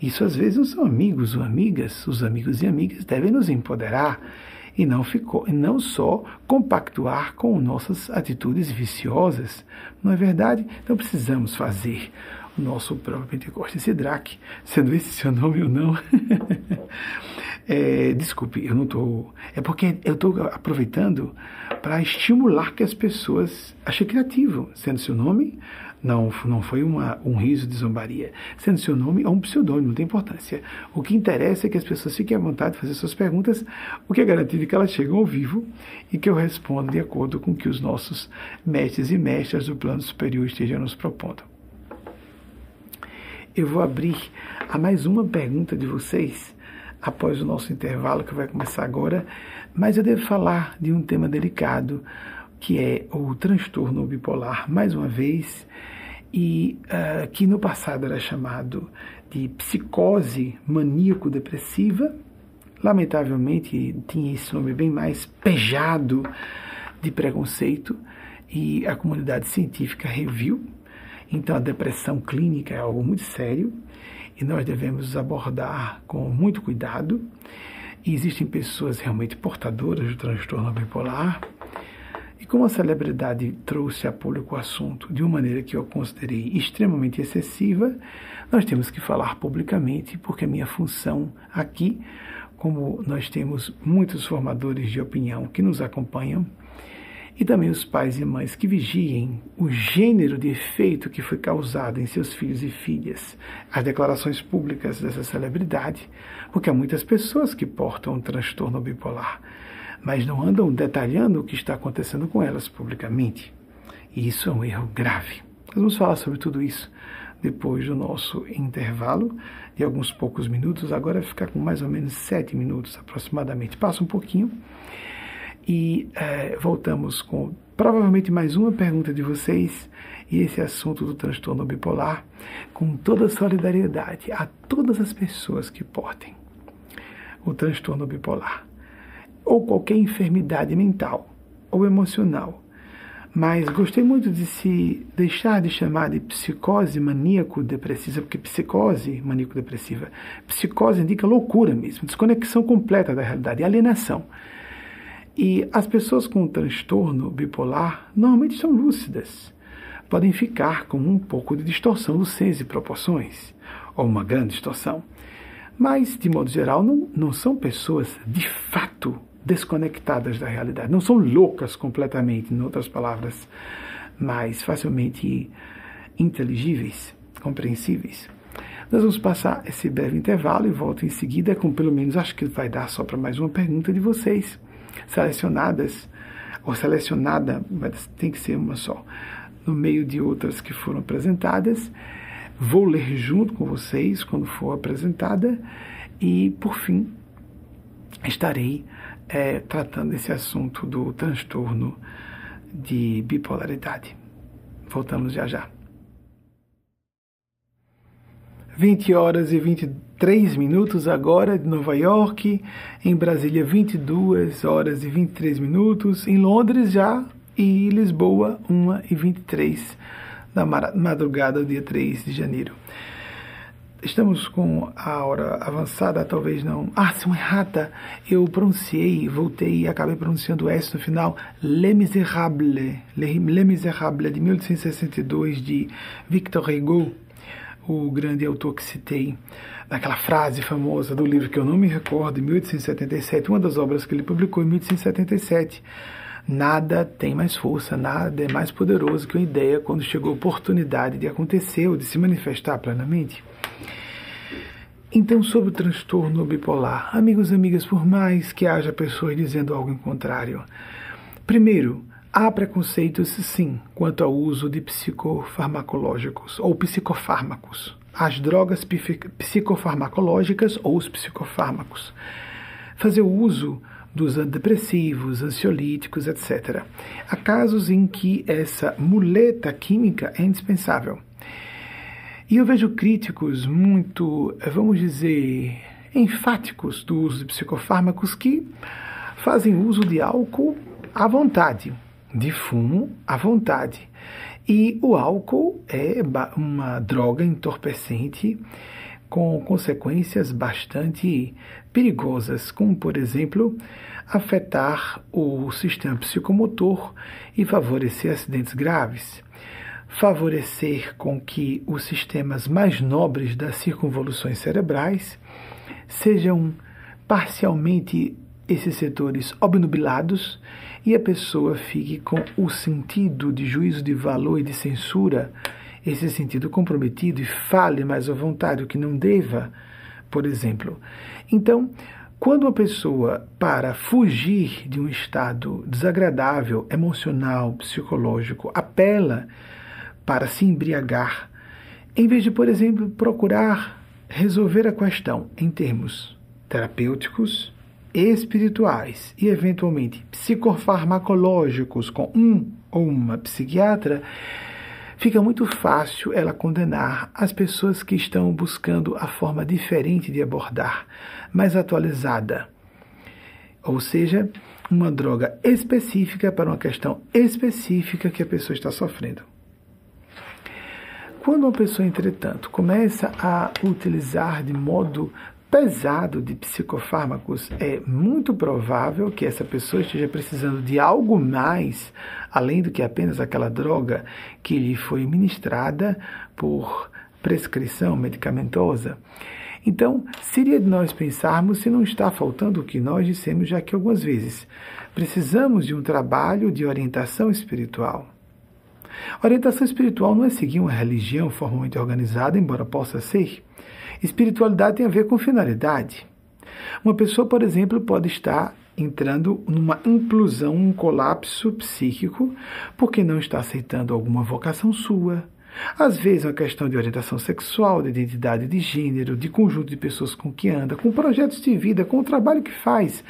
Isso às vezes não são amigos ou amigas. Os amigos e amigas devem nos empoderar e não, ficou, e não só compactuar com nossas atitudes viciosas. Não é verdade? Então precisamos fazer nosso próprio Pentecostes Sidraque, sendo esse seu nome ou não. é, desculpe, eu não estou. É porque eu estou aproveitando para estimular que as pessoas achem criativo, sendo seu nome. Não, não foi uma, um riso de zombaria. Sendo seu nome ou um pseudônimo, não tem importância. O que interessa é que as pessoas fiquem à vontade de fazer suas perguntas, o que é garantido que elas chegam ao vivo e que eu respondo de acordo com o que os nossos mestres e mestras do plano superior estejam nos propondo eu vou abrir a mais uma pergunta de vocês após o nosso intervalo que vai começar agora, mas eu devo falar de um tema delicado que é o transtorno bipolar, mais uma vez, e uh, que no passado era chamado de psicose maníaco-depressiva. Lamentavelmente tinha esse nome bem mais pejado de preconceito e a comunidade científica reviu então, a depressão clínica é algo muito sério e nós devemos abordar com muito cuidado. E existem pessoas realmente portadoras do transtorno bipolar. E como a celebridade trouxe a público o assunto de uma maneira que eu considerei extremamente excessiva, nós temos que falar publicamente, porque a minha função aqui, como nós temos muitos formadores de opinião que nos acompanham, e também os pais e mães que vigiem o gênero de efeito que foi causado em seus filhos e filhas, as declarações públicas dessa celebridade, porque há muitas pessoas que portam um transtorno bipolar, mas não andam detalhando o que está acontecendo com elas publicamente. E isso é um erro grave. Nós vamos falar sobre tudo isso depois do nosso intervalo de alguns poucos minutos. Agora ficar com mais ou menos sete minutos aproximadamente. Passa um pouquinho e é, voltamos com provavelmente mais uma pergunta de vocês e esse assunto do transtorno bipolar, com toda a solidariedade a todas as pessoas que portem o transtorno bipolar. ou qualquer enfermidade mental ou emocional. Mas gostei muito de se deixar de chamar de psicose maníaco-depressiva, porque psicose maníaco-depressiva, psicose indica loucura mesmo, desconexão completa da realidade, alienação. E as pessoas com transtorno bipolar normalmente são lúcidas, podem ficar com um pouco de distorção do senso e proporções, ou uma grande distorção. Mas, de modo geral, não, não são pessoas de fato desconectadas da realidade. Não são loucas completamente, em outras palavras, mas facilmente inteligíveis, compreensíveis. Nós vamos passar esse breve intervalo e volto em seguida com pelo menos, acho que vai dar só para mais uma pergunta de vocês, selecionadas, ou selecionada, mas tem que ser uma só, no meio de outras que foram apresentadas. Vou ler junto com vocês quando for apresentada e, por fim, estarei é, tratando esse assunto do transtorno de bipolaridade. Voltamos já já. 20 horas e 23 minutos agora de Nova York, em Brasília 22 horas e 23 minutos, em Londres já e Lisboa 1 e 23 da madrugada dia 3 de janeiro. Estamos com a hora avançada, talvez não. Ah, são errada. Eu pronunciei, voltei e acabei pronunciando o S no final. Les Miserables. Les Miserables, de 1862, de Victor Hugo, o grande autor que citei. Naquela frase famosa do livro que eu não me recordo, de 1877, uma das obras que ele publicou em 1877. Nada tem mais força, nada é mais poderoso que uma ideia quando chegou a oportunidade de acontecer ou de se manifestar plenamente. Então, sobre o transtorno bipolar, amigos e amigas, por mais que haja pessoas dizendo algo em contrário, primeiro, há preconceitos, sim, quanto ao uso de psicofarmacológicos ou psicofármacos, as drogas psicofarmacológicas ou os psicofármacos. Fazer o uso dos antidepressivos, ansiolíticos, etc. Há casos em que essa muleta química é indispensável. E eu vejo críticos muito, vamos dizer, enfáticos do uso de psicofármacos que fazem uso de álcool à vontade, de fumo à vontade. E o álcool é uma droga entorpecente com consequências bastante perigosas, como, por exemplo, afetar o sistema psicomotor e favorecer acidentes graves, favorecer com que os sistemas mais nobres das circunvoluções cerebrais sejam parcialmente esses setores obnubilados e a pessoa fique com o sentido de juízo de valor e de censura esse sentido comprometido e fale mais à vontade o que não deva, por exemplo. Então, quando uma pessoa, para fugir de um estado desagradável, emocional, psicológico, apela para se embriagar, em vez de, por exemplo, procurar resolver a questão em termos terapêuticos, espirituais e, eventualmente, psicofarmacológicos com um ou uma psiquiatra, fica muito fácil ela condenar as pessoas que estão buscando a forma diferente de abordar, mais atualizada. Ou seja, uma droga específica para uma questão específica que a pessoa está sofrendo. Quando uma pessoa, entretanto, começa a utilizar de modo pesado de psicofármacos, é muito provável que essa pessoa esteja precisando de algo mais, além do que apenas aquela droga que lhe foi ministrada por prescrição medicamentosa. Então, seria de nós pensarmos se não está faltando o que nós dissemos já que algumas vezes. Precisamos de um trabalho de orientação espiritual. Orientação espiritual não é seguir uma religião formalmente organizada, embora possa ser. Espiritualidade tem a ver com finalidade. Uma pessoa, por exemplo, pode estar entrando numa implosão, um colapso psíquico, porque não está aceitando alguma vocação sua. Às vezes é uma questão de orientação sexual, de identidade de gênero, de conjunto de pessoas com que anda, com projetos de vida, com o trabalho que faz.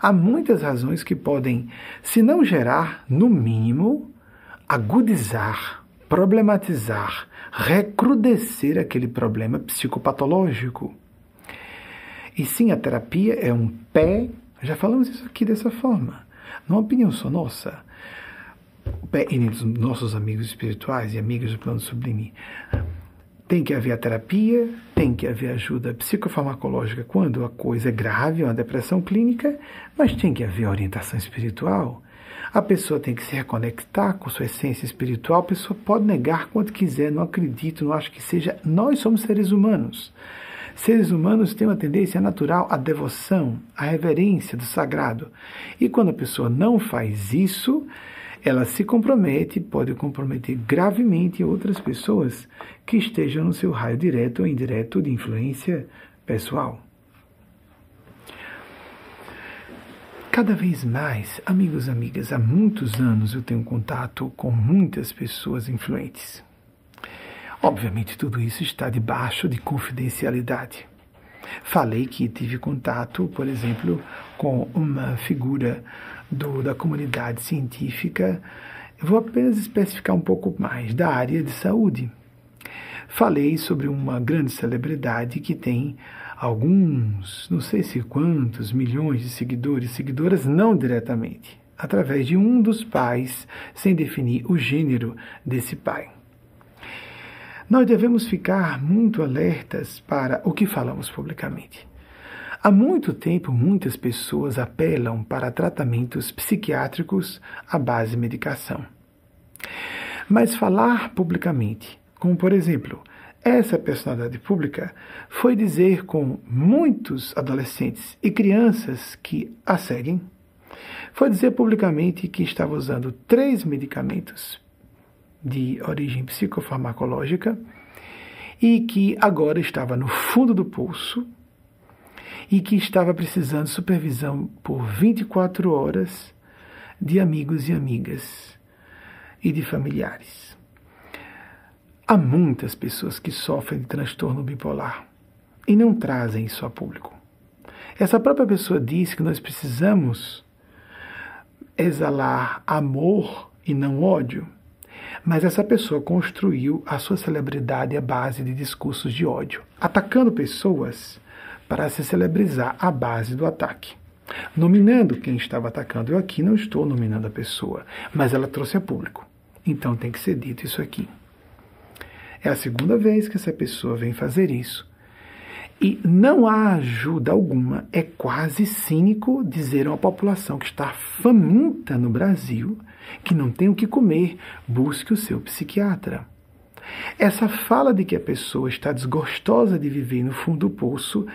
Há muitas razões que podem, se não gerar, no mínimo, agudizar, problematizar recrudescer aquele problema psicopatológico. E sim, a terapia é um pé Já falamos isso aqui dessa forma. Não é opinião só nossa. E dos nossos amigos espirituais e amigas do plano sublime. Tem que haver a terapia, tem que haver ajuda psicofarmacológica quando a coisa é grave, uma depressão clínica, mas tem que haver orientação espiritual. A pessoa tem que se reconectar com sua essência espiritual. A pessoa pode negar quanto quiser, não acredito, não acho que seja. Nós somos seres humanos. Seres humanos têm uma tendência natural à devoção, à reverência do sagrado. E quando a pessoa não faz isso, ela se compromete, pode comprometer gravemente outras pessoas que estejam no seu raio direto ou indireto de influência pessoal. Cada vez mais, amigos e amigas, há muitos anos eu tenho contato com muitas pessoas influentes. Obviamente, tudo isso está debaixo de confidencialidade. Falei que tive contato, por exemplo, com uma figura do, da comunidade científica, vou apenas especificar um pouco mais da área de saúde. Falei sobre uma grande celebridade que tem alguns, não sei se quantos, milhões de seguidores, seguidoras não diretamente, através de um dos pais, sem definir o gênero desse pai. Nós devemos ficar muito alertas para o que falamos publicamente. Há muito tempo, muitas pessoas apelam para tratamentos psiquiátricos à base de medicação. Mas falar publicamente, como por exemplo, essa personalidade pública foi dizer com muitos adolescentes e crianças que a seguem, foi dizer publicamente que estava usando três medicamentos de origem psicofarmacológica e que agora estava no fundo do poço e que estava precisando de supervisão por 24 horas de amigos e amigas e de familiares. Há muitas pessoas que sofrem de transtorno bipolar e não trazem isso a público. Essa própria pessoa diz que nós precisamos exalar amor e não ódio. Mas essa pessoa construiu a sua celebridade à base de discursos de ódio, atacando pessoas para se celebrizar a base do ataque. Nominando quem estava atacando. Eu aqui não estou nominando a pessoa, mas ela trouxe a público. Então tem que ser dito isso aqui. É a segunda vez que essa pessoa vem fazer isso. E não há ajuda alguma. É quase cínico dizer a uma população que está faminta no Brasil, que não tem o que comer, busque o seu psiquiatra. Essa fala de que a pessoa está desgostosa de viver no fundo do poço,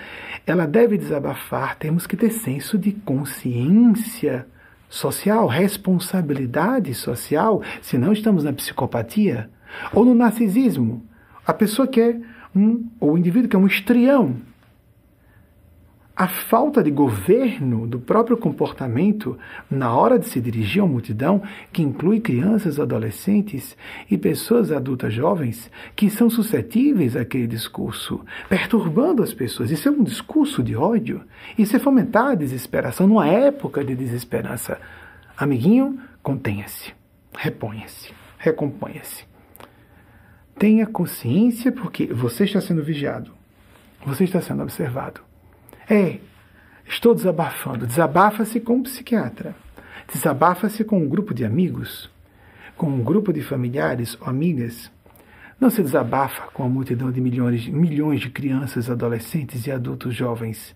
ela deve desabafar. Temos que ter senso de consciência social, responsabilidade social, senão estamos na psicopatia ou no narcisismo. A pessoa quer um, ou o indivíduo quer um estrião, a falta de governo do próprio comportamento na hora de se dirigir à multidão, que inclui crianças, adolescentes e pessoas adultas jovens que são suscetíveis àquele discurso, perturbando as pessoas. Isso é um discurso de ódio. Isso é fomentar a desesperação numa época de desesperança. Amiguinho, contenha-se, reponha-se, recomponha-se. Tenha consciência porque você está sendo vigiado, você está sendo observado. É, estou desabafando. Desabafa-se com um psiquiatra. Desabafa-se com um grupo de amigos, com um grupo de familiares ou amigas. Não se desabafa com a multidão de milhões, milhões de crianças, adolescentes e adultos jovens.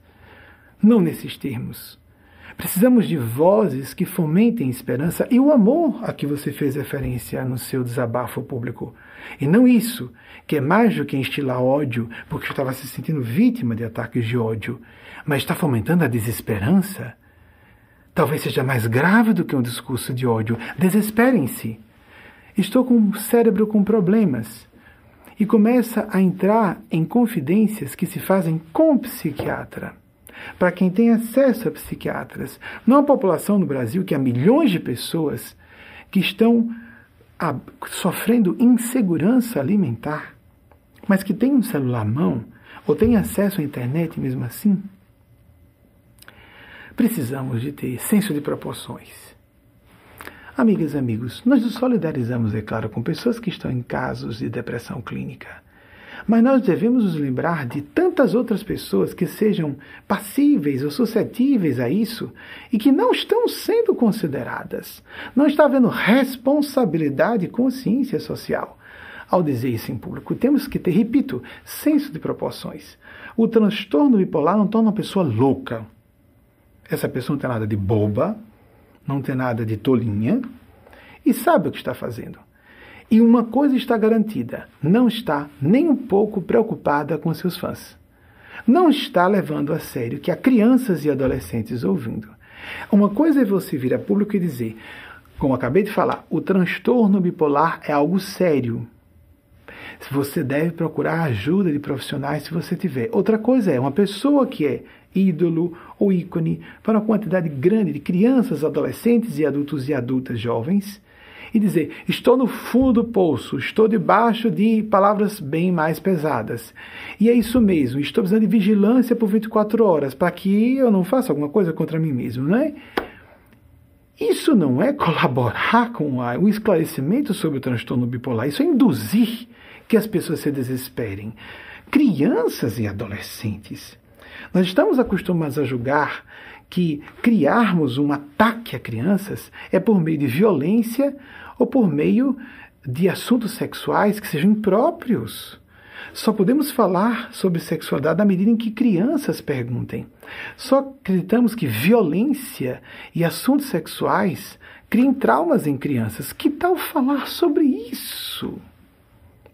Não nesses termos. Precisamos de vozes que fomentem esperança e o amor a que você fez referência no seu desabafo público. E não isso, que é mais do que instilar ódio, porque estava se sentindo vítima de ataques de ódio, mas está fomentando a desesperança. Talvez seja mais grave do que um discurso de ódio. Desesperem-se. Estou com o cérebro com problemas. E começa a entrar em confidências que se fazem com o psiquiatra para quem tem acesso a psiquiatras. Não a população no Brasil, que há milhões de pessoas que estão a, sofrendo insegurança alimentar, mas que tem um celular à mão, ou tem acesso à internet mesmo assim. Precisamos de ter senso de proporções. Amigas e amigos, nós nos solidarizamos, é claro, com pessoas que estão em casos de depressão clínica. Mas nós devemos nos lembrar de tantas outras pessoas que sejam passíveis ou suscetíveis a isso e que não estão sendo consideradas. Não está havendo responsabilidade e consciência social. Ao dizer isso em público, temos que ter, repito, senso de proporções. O transtorno bipolar não torna uma pessoa louca. Essa pessoa não tem nada de boba, não tem nada de tolinha e sabe o que está fazendo. E uma coisa está garantida: não está nem um pouco preocupada com seus fãs. Não está levando a sério que há crianças e adolescentes ouvindo. Uma coisa é você vir a público e dizer, como acabei de falar, o transtorno bipolar é algo sério. Você deve procurar ajuda de profissionais se você tiver. Outra coisa é uma pessoa que é ídolo ou ícone para uma quantidade grande de crianças, adolescentes e adultos e adultas jovens e dizer: estou no fundo do poço, estou debaixo de palavras bem mais pesadas. E é isso mesmo, estou precisando de vigilância por 24 horas para que eu não faça alguma coisa contra mim mesmo, não é? Isso não é colaborar com o esclarecimento sobre o transtorno bipolar, isso é induzir que as pessoas se desesperem. Crianças e adolescentes. Nós estamos acostumados a julgar que criarmos um ataque a crianças é por meio de violência ou por meio de assuntos sexuais que sejam impróprios. Só podemos falar sobre sexualidade na medida em que crianças perguntem. Só acreditamos que violência e assuntos sexuais criem traumas em crianças. Que tal falar sobre isso?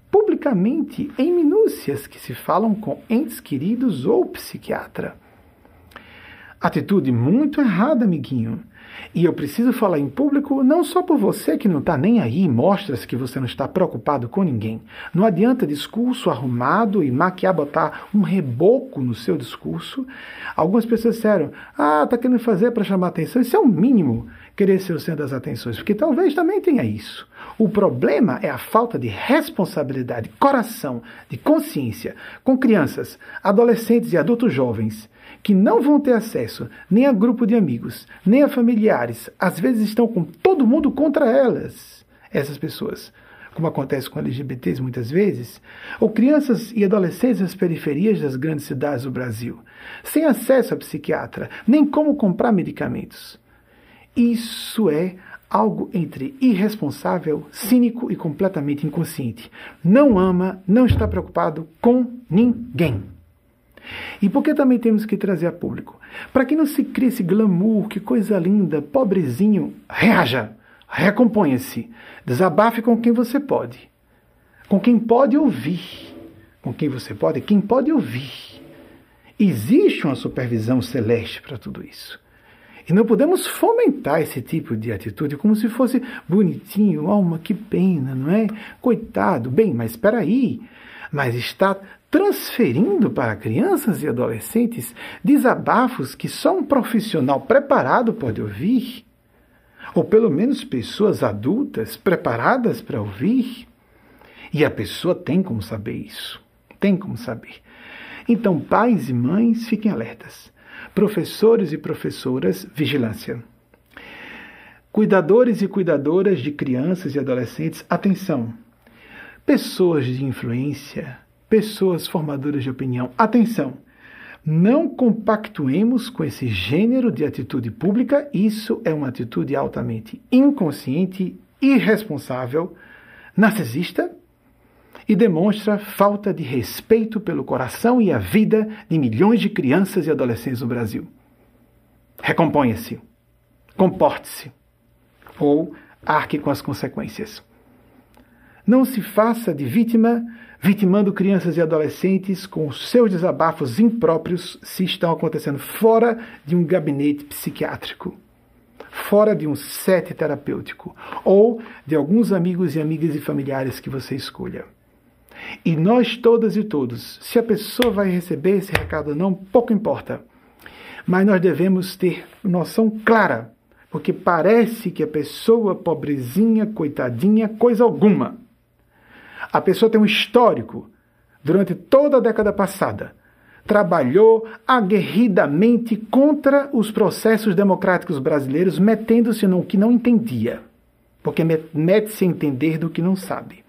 Publicamente, em minúcias que se falam com entes queridos ou psiquiatra. Atitude muito errada, amiguinho. E eu preciso falar em público não só por você que não está nem aí, mostra-se que você não está preocupado com ninguém. Não adianta discurso arrumado e maquiar, botar um reboco no seu discurso. Algumas pessoas disseram, ah, está querendo fazer para chamar atenção. Isso é o mínimo, querer ser o centro das atenções, porque talvez também tenha isso. O problema é a falta de responsabilidade, coração, de consciência com crianças, adolescentes e adultos jovens que não vão ter acesso nem a grupo de amigos, nem a familiares, às vezes estão com todo mundo contra elas, essas pessoas, como acontece com LGBTs muitas vezes, ou crianças e adolescentes nas periferias das grandes cidades do Brasil, sem acesso a psiquiatra, nem como comprar medicamentos. Isso é algo entre irresponsável, cínico e completamente inconsciente. Não ama, não está preocupado com ninguém. E por que também temos que trazer a público? Para que não se crie esse glamour, que coisa linda, pobrezinho, reaja, recomponha-se, desabafe com quem você pode, com quem pode ouvir, com quem você pode, quem pode ouvir. Existe uma supervisão celeste para tudo isso. E não podemos fomentar esse tipo de atitude como se fosse bonitinho, alma, que pena, não é? Coitado. Bem, mas espera aí. Mas está transferindo para crianças e adolescentes desabafos que só um profissional preparado pode ouvir, ou pelo menos pessoas adultas preparadas para ouvir. E a pessoa tem como saber isso. Tem como saber. Então, pais e mães, fiquem alertas. Professores e professoras, vigilância. Cuidadores e cuidadoras de crianças e adolescentes, atenção. Pessoas de influência, pessoas formadoras de opinião, atenção! Não compactuemos com esse gênero de atitude pública, isso é uma atitude altamente inconsciente, irresponsável, narcisista e demonstra falta de respeito pelo coração e a vida de milhões de crianças e adolescentes no Brasil. Recomponha-se, comporte-se ou arque com as consequências. Não se faça de vítima, vitimando crianças e adolescentes com seus desabafos impróprios se estão acontecendo fora de um gabinete psiquiátrico, fora de um set terapêutico ou de alguns amigos e amigas e familiares que você escolha. E nós todas e todos, se a pessoa vai receber esse recado ou não, pouco importa. Mas nós devemos ter noção clara, porque parece que a pessoa pobrezinha, coitadinha, coisa alguma a pessoa tem um histórico durante toda a década passada. Trabalhou aguerridamente contra os processos democráticos brasileiros, metendo-se no que não entendia, porque mete-se a entender do que não sabe.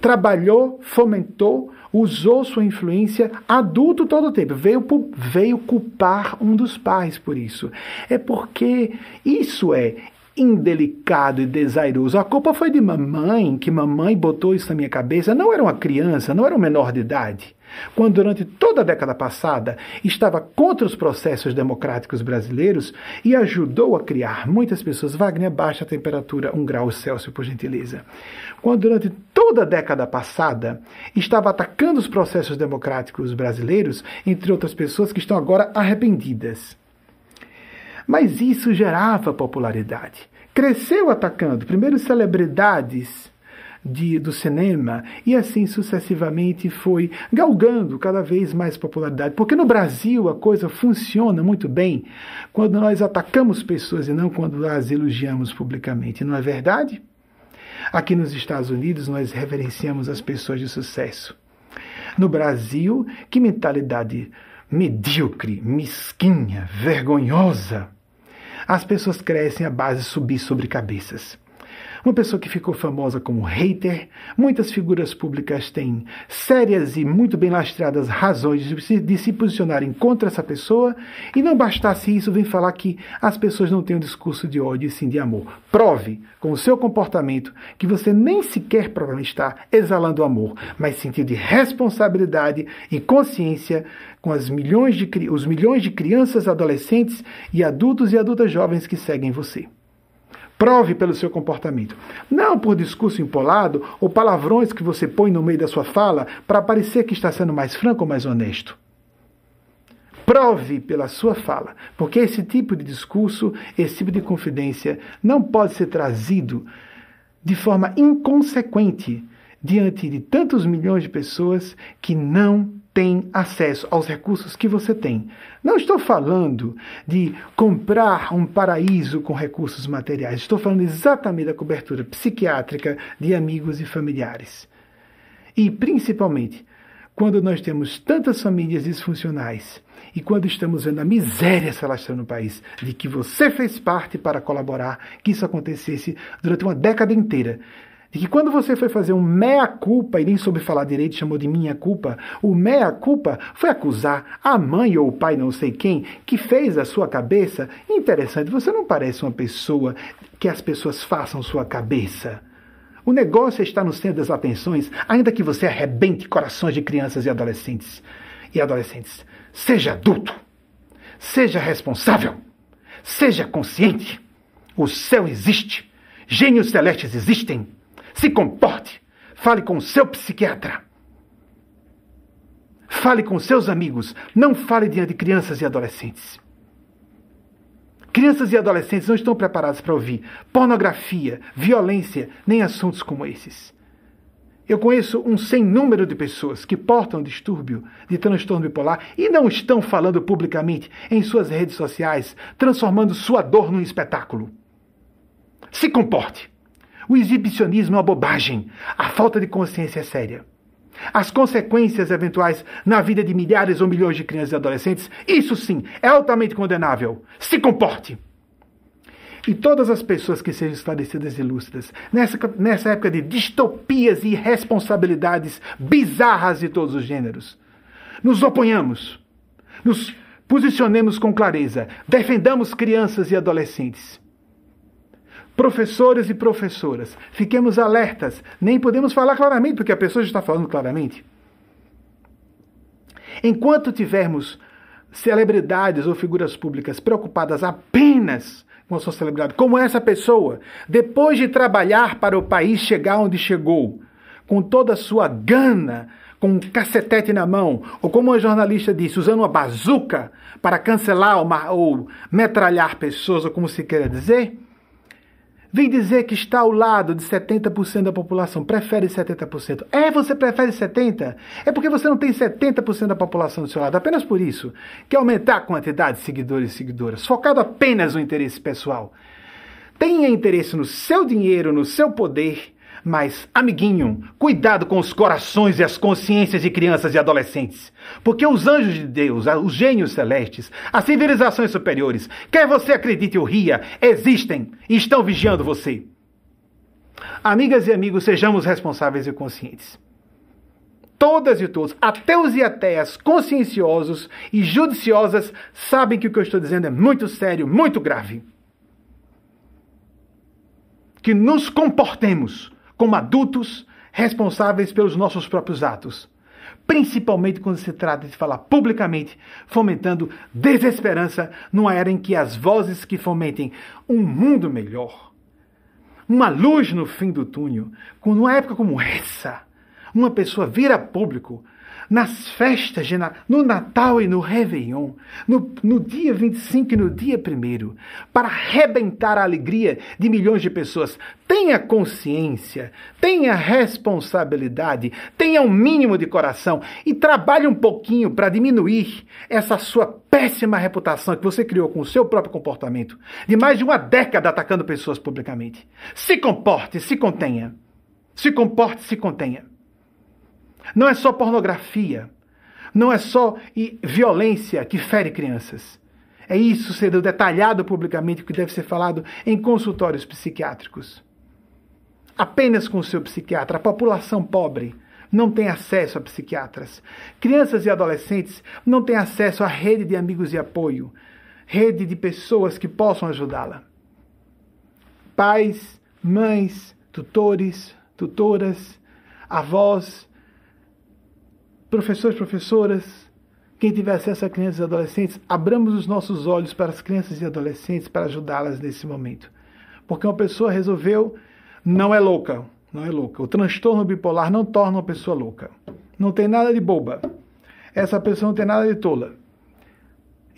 Trabalhou, fomentou usou sua influência adulto todo o tempo, veio, veio culpar um dos pais por isso. É porque isso é indelicado e desairoso. A culpa foi de mamãe, que mamãe botou isso na minha cabeça. Não era uma criança, não era um menor de idade. Quando durante toda a década passada estava contra os processos democráticos brasileiros e ajudou a criar muitas pessoas. Wagner, baixa a temperatura um grau Celsius, por gentileza. Quando durante toda a década passada estava atacando os processos democráticos brasileiros, entre outras pessoas que estão agora arrependidas. Mas isso gerava popularidade. Cresceu atacando, primeiro celebridades de, do cinema e assim sucessivamente foi galgando cada vez mais popularidade. Porque no Brasil a coisa funciona muito bem quando nós atacamos pessoas e não quando as elogiamos publicamente, não é verdade? Aqui nos Estados Unidos nós reverenciamos as pessoas de sucesso. No Brasil, que mentalidade medíocre, mesquinha, vergonhosa. As pessoas crescem à base de subir sobre cabeças. Uma pessoa que ficou famosa como hater, muitas figuras públicas têm sérias e muito bem lastreadas razões de se posicionarem contra essa pessoa, e não bastasse isso, vem falar que as pessoas não têm um discurso de ódio e sim de amor. Prove com o seu comportamento que você nem sequer provavelmente está exalando amor, mas sentido de responsabilidade e consciência com as milhões de, os milhões de crianças, adolescentes e adultos e adultas jovens que seguem você. Prove pelo seu comportamento. Não por discurso empolado ou palavrões que você põe no meio da sua fala para parecer que está sendo mais franco ou mais honesto. Prove pela sua fala, porque esse tipo de discurso, esse tipo de confidência não pode ser trazido de forma inconsequente diante de tantos milhões de pessoas que não tem acesso aos recursos que você tem. Não estou falando de comprar um paraíso com recursos materiais, estou falando exatamente da cobertura psiquiátrica de amigos e familiares. E, principalmente, quando nós temos tantas famílias disfuncionais e quando estamos vendo a miséria se alastrando no país, de que você fez parte para colaborar que isso acontecesse durante uma década inteira, de que quando você foi fazer um meia-culpa e nem soube falar direito, chamou de minha culpa, o meia-culpa foi acusar a mãe ou o pai, não sei quem, que fez a sua cabeça. Interessante, você não parece uma pessoa que as pessoas façam sua cabeça. O negócio está no centro das atenções, ainda que você arrebente corações de crianças e adolescentes. E adolescentes, seja adulto, seja responsável, seja consciente. O céu existe, gênios celestes existem. Se comporte. Fale com o seu psiquiatra. Fale com seus amigos. Não fale diante de crianças e adolescentes. Crianças e adolescentes não estão preparados para ouvir pornografia, violência, nem assuntos como esses. Eu conheço um sem número de pessoas que portam distúrbio de transtorno bipolar e não estão falando publicamente em suas redes sociais, transformando sua dor num espetáculo. Se comporte. O exibicionismo é uma bobagem. A falta de consciência é séria. As consequências eventuais na vida de milhares ou milhões de crianças e adolescentes, isso sim, é altamente condenável. Se comporte! E todas as pessoas que sejam esclarecidas e lúcidas, nessa, nessa época de distopias e irresponsabilidades bizarras de todos os gêneros, nos oponhamos, nos posicionemos com clareza, defendamos crianças e adolescentes Professores e professoras, fiquemos alertas. Nem podemos falar claramente, porque a pessoa já está falando claramente. Enquanto tivermos celebridades ou figuras públicas preocupadas apenas com a sua celebridade, como essa pessoa, depois de trabalhar para o país chegar onde chegou, com toda a sua gana, com um cacetete na mão, ou como a jornalista disse, usando uma bazuca para cancelar ou metralhar pessoas, ou como se queira dizer, Vem dizer que está ao lado de 70% da população, prefere 70%. É, você prefere 70%? É porque você não tem 70% da população do seu lado, apenas por isso. Quer aumentar a quantidade de seguidores e seguidoras, focado apenas no interesse pessoal. Tenha interesse no seu dinheiro, no seu poder mas, amiguinho, cuidado com os corações e as consciências de crianças e adolescentes. Porque os anjos de Deus, os gênios celestes, as civilizações superiores, quer você acredite ou ria, existem e estão vigiando você. Amigas e amigos, sejamos responsáveis e conscientes. todas e todos, ateus e ateias, conscienciosos e judiciosas, sabem que o que eu estou dizendo é muito sério, muito grave. Que nos comportemos como adultos responsáveis pelos nossos próprios atos. Principalmente quando se trata de falar publicamente, fomentando desesperança numa era em que as vozes que fomentem um mundo melhor, uma luz no fim do túnel, numa época como essa, uma pessoa vira público nas festas, no Natal e no Réveillon, no, no dia 25 e no dia 1 para arrebentar a alegria de milhões de pessoas. Tenha consciência, tenha responsabilidade, tenha um mínimo de coração e trabalhe um pouquinho para diminuir essa sua péssima reputação que você criou com o seu próprio comportamento, de mais de uma década atacando pessoas publicamente. Se comporte, se contenha. Se comporte, se contenha. Não é só pornografia. Não é só violência que fere crianças. É isso sendo detalhado publicamente que deve ser falado em consultórios psiquiátricos. Apenas com o seu psiquiatra. A população pobre não tem acesso a psiquiatras. Crianças e adolescentes não têm acesso à rede de amigos e apoio, rede de pessoas que possam ajudá-la. Pais, mães, tutores, tutoras, avós, professores, professoras, quem tiver acesso a crianças e adolescentes, abramos os nossos olhos para as crianças e adolescentes para ajudá-las nesse momento. Porque uma pessoa resolveu, não é louca, não é louca. O transtorno bipolar não torna uma pessoa louca. Não tem nada de boba. Essa pessoa não tem nada de tola.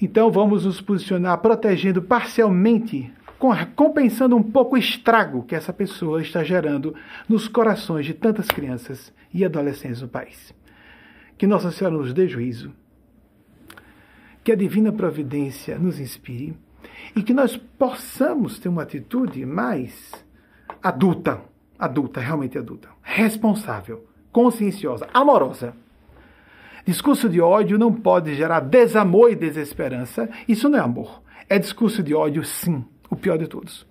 Então vamos nos posicionar protegendo parcialmente, compensando um pouco o estrago que essa pessoa está gerando nos corações de tantas crianças e adolescentes do país. Que Nossa Senhora nos dê juízo, que a divina providência nos inspire e que nós possamos ter uma atitude mais adulta, adulta, realmente adulta, responsável, conscienciosa, amorosa. Discurso de ódio não pode gerar desamor e desesperança. Isso não é amor. É discurso de ódio, sim, o pior de todos.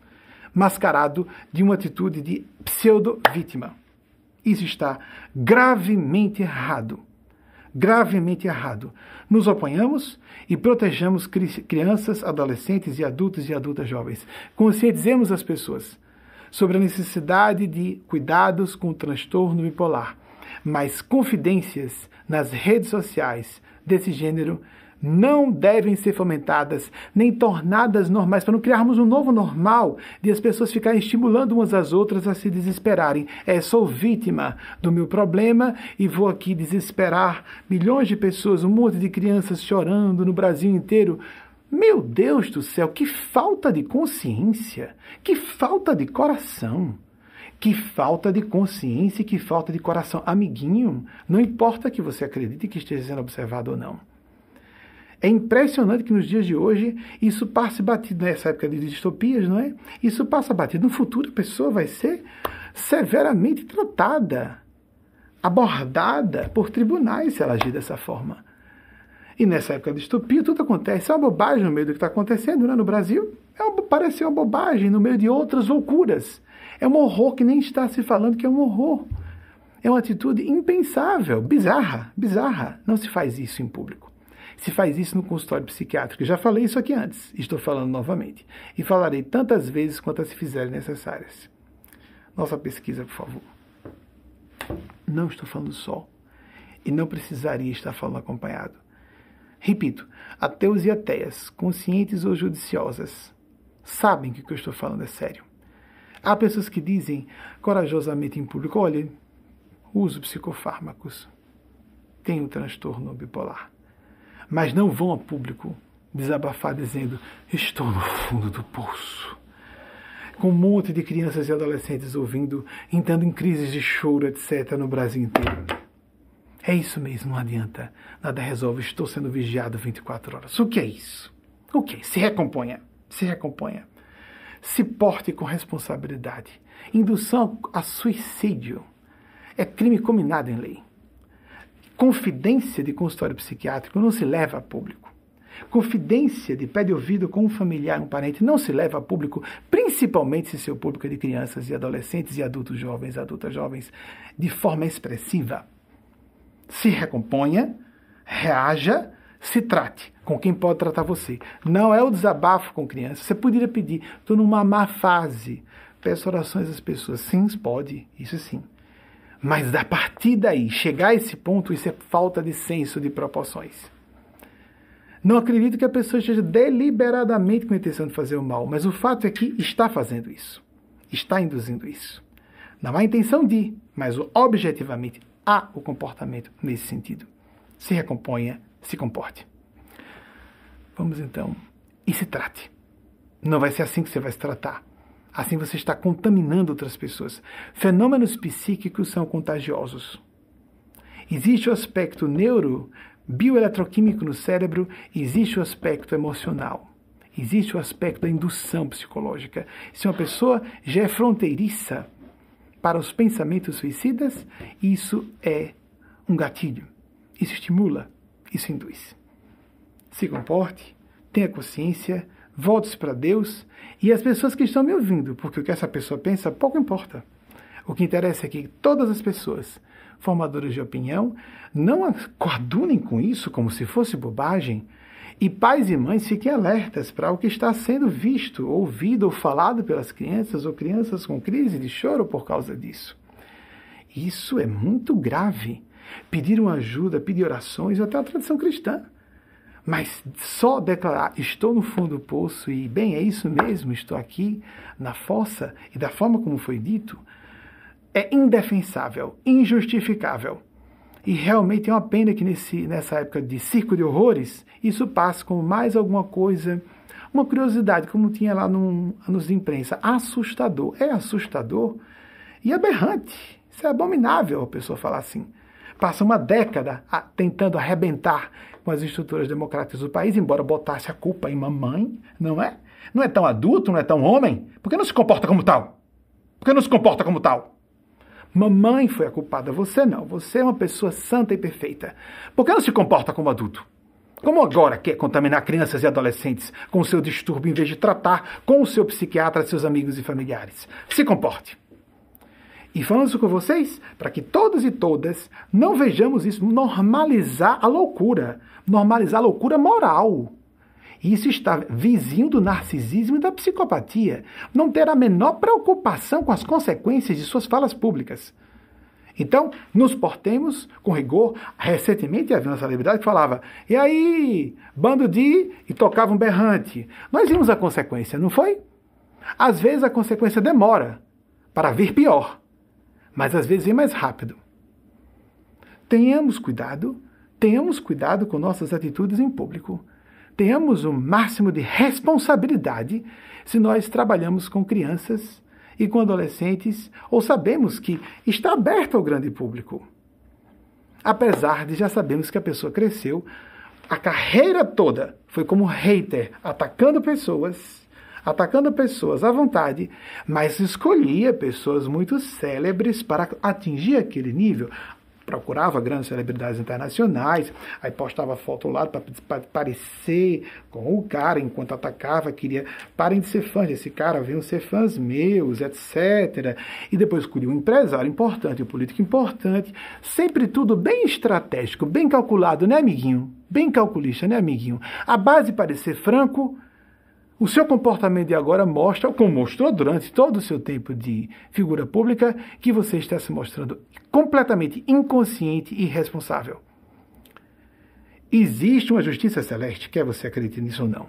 Mascarado de uma atitude de pseudo-vítima. Isso está gravemente errado gravemente errado. Nos oponhamos e protejamos crianças, adolescentes e adultos e adultas jovens. Conscientizemos as pessoas sobre a necessidade de cuidados com o transtorno bipolar, mas confidências nas redes sociais desse gênero não devem ser fomentadas nem tornadas normais, para não criarmos um novo normal de as pessoas ficarem estimulando umas às outras a se desesperarem. É, sou vítima do meu problema e vou aqui desesperar milhões de pessoas, um monte de crianças chorando no Brasil inteiro. Meu Deus do céu, que falta de consciência, que falta de coração. Que falta de consciência e que falta de coração. Amiguinho, não importa que você acredite que esteja sendo observado ou não. É impressionante que nos dias de hoje isso passe batido nessa época de distopias, não é? Isso passa batido. No futuro a pessoa vai ser severamente tratada, abordada por tribunais se ela agir dessa forma. E nessa época de distopia tudo acontece. É uma bobagem no meio do que está acontecendo né? no Brasil. É uma, parece uma bobagem no meio de outras loucuras. É um horror que nem está se falando que é um horror. É uma atitude impensável, bizarra, bizarra. Não se faz isso em público se faz isso no consultório psiquiátrico. Já falei isso aqui antes, estou falando novamente. E falarei tantas vezes quantas se fizerem necessárias. Nossa pesquisa, por favor. Não estou falando só. E não precisaria estar falando acompanhado. Repito, ateus e ateias, conscientes ou judiciosas, sabem que o que eu estou falando é sério. Há pessoas que dizem corajosamente em público: olha, uso psicofármacos, tenho transtorno bipolar mas não vão a público desabafar dizendo: Estou no fundo do poço. Com um monte de crianças e adolescentes ouvindo, entrando em crises de choro, etc., no Brasil inteiro. É isso mesmo, não adianta. Nada resolve, estou sendo vigiado 24 horas. O que é isso? O que? Se recomponha. Se recomponha. Se porte com responsabilidade. Indução a suicídio é crime combinado em lei. Confidência de consultório psiquiátrico não se leva a público. Confidência de pé de ouvido com um familiar, um parente, não se leva a público, principalmente se seu público é de crianças e adolescentes e adultos jovens, adultas jovens, de forma expressiva. se recomponha, reaja, se trate com quem pode tratar você. Não é o desabafo com criança. Você poderia pedir, estou numa má fase. Peço orações às pessoas. Sim, pode, isso sim. Mas a partir daí, chegar a esse ponto, isso é falta de senso de proporções. Não acredito que a pessoa esteja deliberadamente com a intenção de fazer o mal, mas o fato é que está fazendo isso, está induzindo isso. Não há intenção de, mas objetivamente há o comportamento nesse sentido. Se recomponha, se comporte. Vamos então, e se trate. Não vai ser assim que você vai se tratar. Assim você está contaminando outras pessoas. Fenômenos psíquicos são contagiosos. Existe o aspecto neuro, bioeletroquímico no cérebro, existe o aspecto emocional. Existe o aspecto da indução psicológica. Se uma pessoa já é fronteiriça para os pensamentos suicidas, isso é um gatilho. Isso estimula, isso induz. Se comporte, tenha consciência, volte-se para Deus e as pessoas que estão me ouvindo, porque o que essa pessoa pensa pouco importa. O que interessa é que todas as pessoas, formadoras de opinião, não coadunem com isso como se fosse bobagem. E pais e mães fiquem alertas para o que está sendo visto, ouvido ou falado pelas crianças ou crianças com crise de choro por causa disso. Isso é muito grave. Pedir uma ajuda, pedir orações, até a tradição cristã. Mas só declarar, estou no fundo do poço e, bem, é isso mesmo, estou aqui na fossa e da forma como foi dito, é indefensável, injustificável. E realmente é uma pena que nesse, nessa época de circo de horrores, isso passe como mais alguma coisa, uma curiosidade, como tinha lá no anos de imprensa, assustador. É assustador e aberrante. Isso é abominável a pessoa falar assim. Passa uma década tentando arrebentar com as estruturas democráticas do país, embora botasse a culpa em mamãe, não é? Não é tão adulto, não é tão homem? Por que não se comporta como tal? Por que não se comporta como tal? Mamãe foi a culpada, você não. Você é uma pessoa santa e perfeita. Por que não se comporta como adulto? Como agora quer contaminar crianças e adolescentes com o seu distúrbio em vez de tratar com o seu psiquiatra, seus amigos e familiares? Se comporte. E falando isso com vocês, para que todos e todas não vejamos isso normalizar a loucura, normalizar a loucura moral. Isso está vizinho do narcisismo e da psicopatia. Não ter a menor preocupação com as consequências de suas falas públicas. Então, nos portemos com rigor. Recentemente havia uma celebridade que falava: e aí, bando de. e tocava um berrante. Nós vimos a consequência, não foi? Às vezes a consequência demora para vir pior mas às vezes é mais rápido. Tenhamos cuidado, tenhamos cuidado com nossas atitudes em público. Tenhamos o máximo de responsabilidade se nós trabalhamos com crianças e com adolescentes ou sabemos que está aberto ao grande público. Apesar de já sabemos que a pessoa cresceu, a carreira toda foi como hater, atacando pessoas atacando pessoas à vontade, mas escolhia pessoas muito célebres para atingir aquele nível procurava grandes celebridades internacionais, aí postava foto lá para parecer com o cara enquanto atacava, queria, parem de ser fãs desse cara, venham ser fãs meus, etc. E depois escolhia um empresário importante, um político importante, sempre tudo bem estratégico, bem calculado, né, amiguinho? Bem calculista, né, amiguinho? A base parecer franco, o seu comportamento de agora mostra, como mostrou durante todo o seu tempo de figura pública, que você está se mostrando completamente inconsciente e irresponsável. Existe uma justiça celeste, quer você acredite nisso ou não.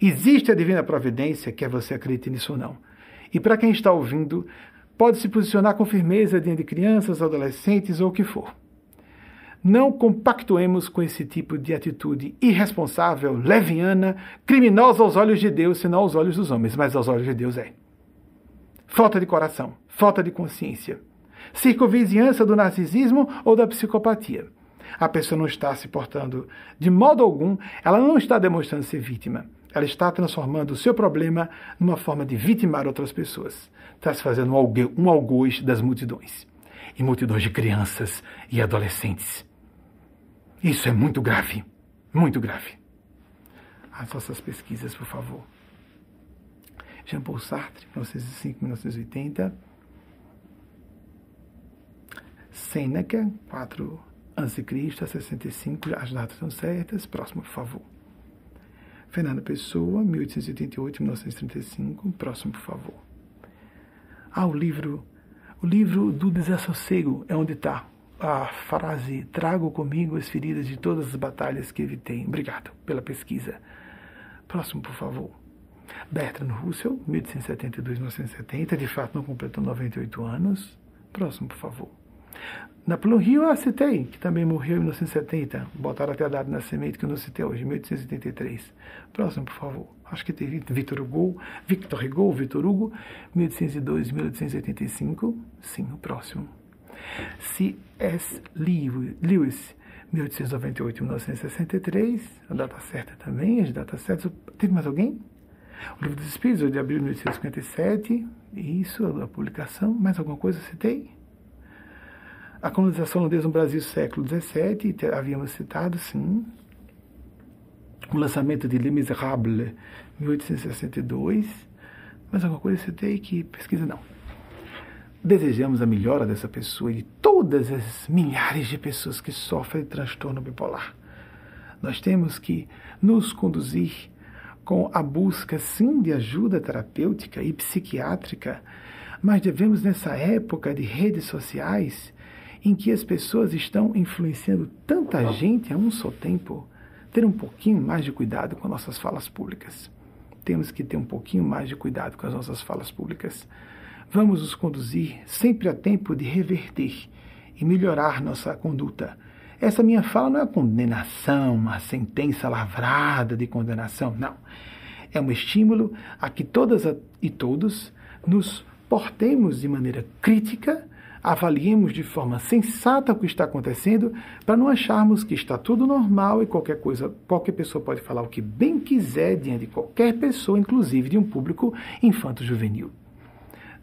Existe a divina providência, quer você acredite nisso ou não. E para quem está ouvindo, pode se posicionar com firmeza diante de crianças, adolescentes ou o que for. Não compactuemos com esse tipo de atitude irresponsável, leviana, criminosa aos olhos de Deus, senão aos olhos dos homens, mas aos olhos de Deus é. Falta de coração, falta de consciência. Circunvizinhança do narcisismo ou da psicopatia. A pessoa não está se portando de modo algum, ela não está demonstrando ser vítima. Ela está transformando o seu problema numa forma de vitimar outras pessoas. Está se fazendo um algoz das multidões. E multidões de crianças e adolescentes. Isso é muito grave, muito grave. As vossas pesquisas, por favor. Jean-Paul Sartre, 1905-1980. Seneca, 4 antes de Cristo, a 65, as datas estão certas. Próximo, por favor. Fernando Pessoa, 1888, 1935. Próximo, por favor. Ah, o livro, o livro do desassossego é onde está a frase trago comigo as feridas de todas as batalhas que evitei. Obrigado pela pesquisa. Próximo, por favor. Bertrand Russell, 1872-1970, de fato não completou 98 anos. Próximo, por favor. Napoleão Rio, ah, citei, que também morreu em 1970. Botaram até a data de nascimento que eu não citei hoje, 1883. Próximo, por favor. Acho que teve Victor Hugo, Victor Hugo, Victor Hugo, 1802, 1885. Sim, o próximo. C.S. Lewis, 1898-1963, a data certa também, as datas certas. Teve mais alguém? O Livro dos Espíritos, de abril de 1857, isso, a publicação. Mais alguma coisa citei? A colonização holandesa no Brasil, século XVII, havíamos citado, sim. O lançamento de Les Miserables, 1862. Mais alguma coisa citei que pesquisa? Não. Desejamos a melhora dessa pessoa e de todas as milhares de pessoas que sofrem de transtorno bipolar. Nós temos que nos conduzir com a busca, sim, de ajuda terapêutica e psiquiátrica, mas devemos, nessa época de redes sociais, em que as pessoas estão influenciando tanta gente a um só tempo, ter um pouquinho mais de cuidado com nossas falas públicas. Temos que ter um pouquinho mais de cuidado com as nossas falas públicas. Vamos nos conduzir sempre a tempo de reverter e melhorar nossa conduta. Essa minha fala não é condenação, uma sentença lavrada de condenação, não. É um estímulo a que todas e todos nos portemos de maneira crítica avaliemos de forma sensata o que está acontecendo, para não acharmos que está tudo normal e qualquer coisa, qualquer pessoa pode falar o que bem quiser diante de qualquer pessoa, inclusive de um público infanto-juvenil.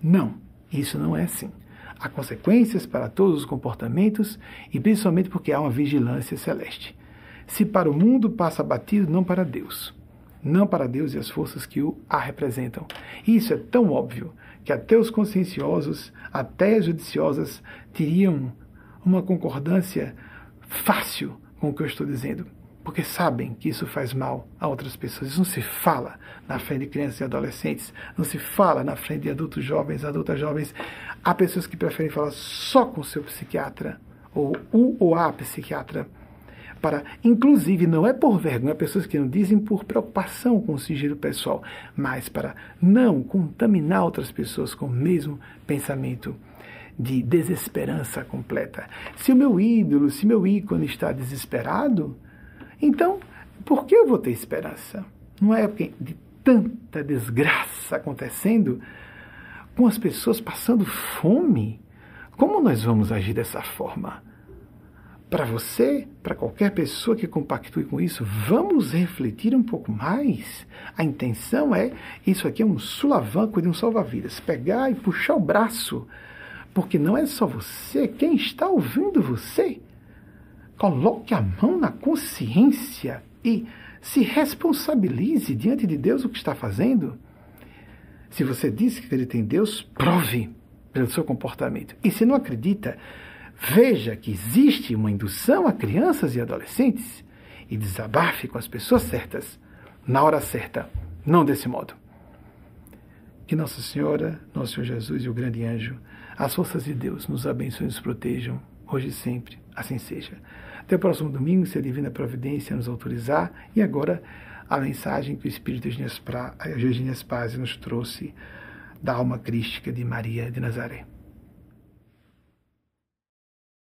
Não, isso não é assim. Há consequências para todos os comportamentos e principalmente porque há uma vigilância celeste. Se para o mundo passa batido, não para Deus. Não para Deus e as forças que o a representam. Isso é tão óbvio que até os conscienciosos, até as judiciosas, teriam uma concordância fácil com o que eu estou dizendo, porque sabem que isso faz mal a outras pessoas. Isso não se fala na frente de crianças e adolescentes, não se fala na frente de adultos jovens, adultas jovens. Há pessoas que preferem falar só com o seu psiquiatra, ou o ou a psiquiatra para, inclusive, não é por vergonha, pessoas que não dizem por preocupação com o sigilo pessoal, mas para não contaminar outras pessoas com o mesmo pensamento de desesperança completa. Se o meu ídolo, se meu ícone está desesperado, então por que eu vou ter esperança? Não é porque de tanta desgraça acontecendo, com as pessoas passando fome, como nós vamos agir dessa forma? para você, para qualquer pessoa que compactue com isso, vamos refletir um pouco mais. A intenção é, isso aqui é um sulavanco de um salva-vidas, pegar e puxar o braço, porque não é só você, quem está ouvindo você. Coloque a mão na consciência e se responsabilize diante de Deus o que está fazendo. Se você disse que acredita em Deus, prove pelo seu comportamento. E se não acredita, Veja que existe uma indução a crianças e adolescentes e desabafe com as pessoas certas, na hora certa, não desse modo. Que Nossa Senhora, Nosso Senhor Jesus e o grande anjo, as forças de Deus nos abençoem e nos protejam, hoje e sempre, assim seja. Até o próximo domingo, se a Divina Providência nos autorizar, e agora a mensagem que o Espírito Eugênio Paz nos trouxe da alma crística de Maria de Nazaré.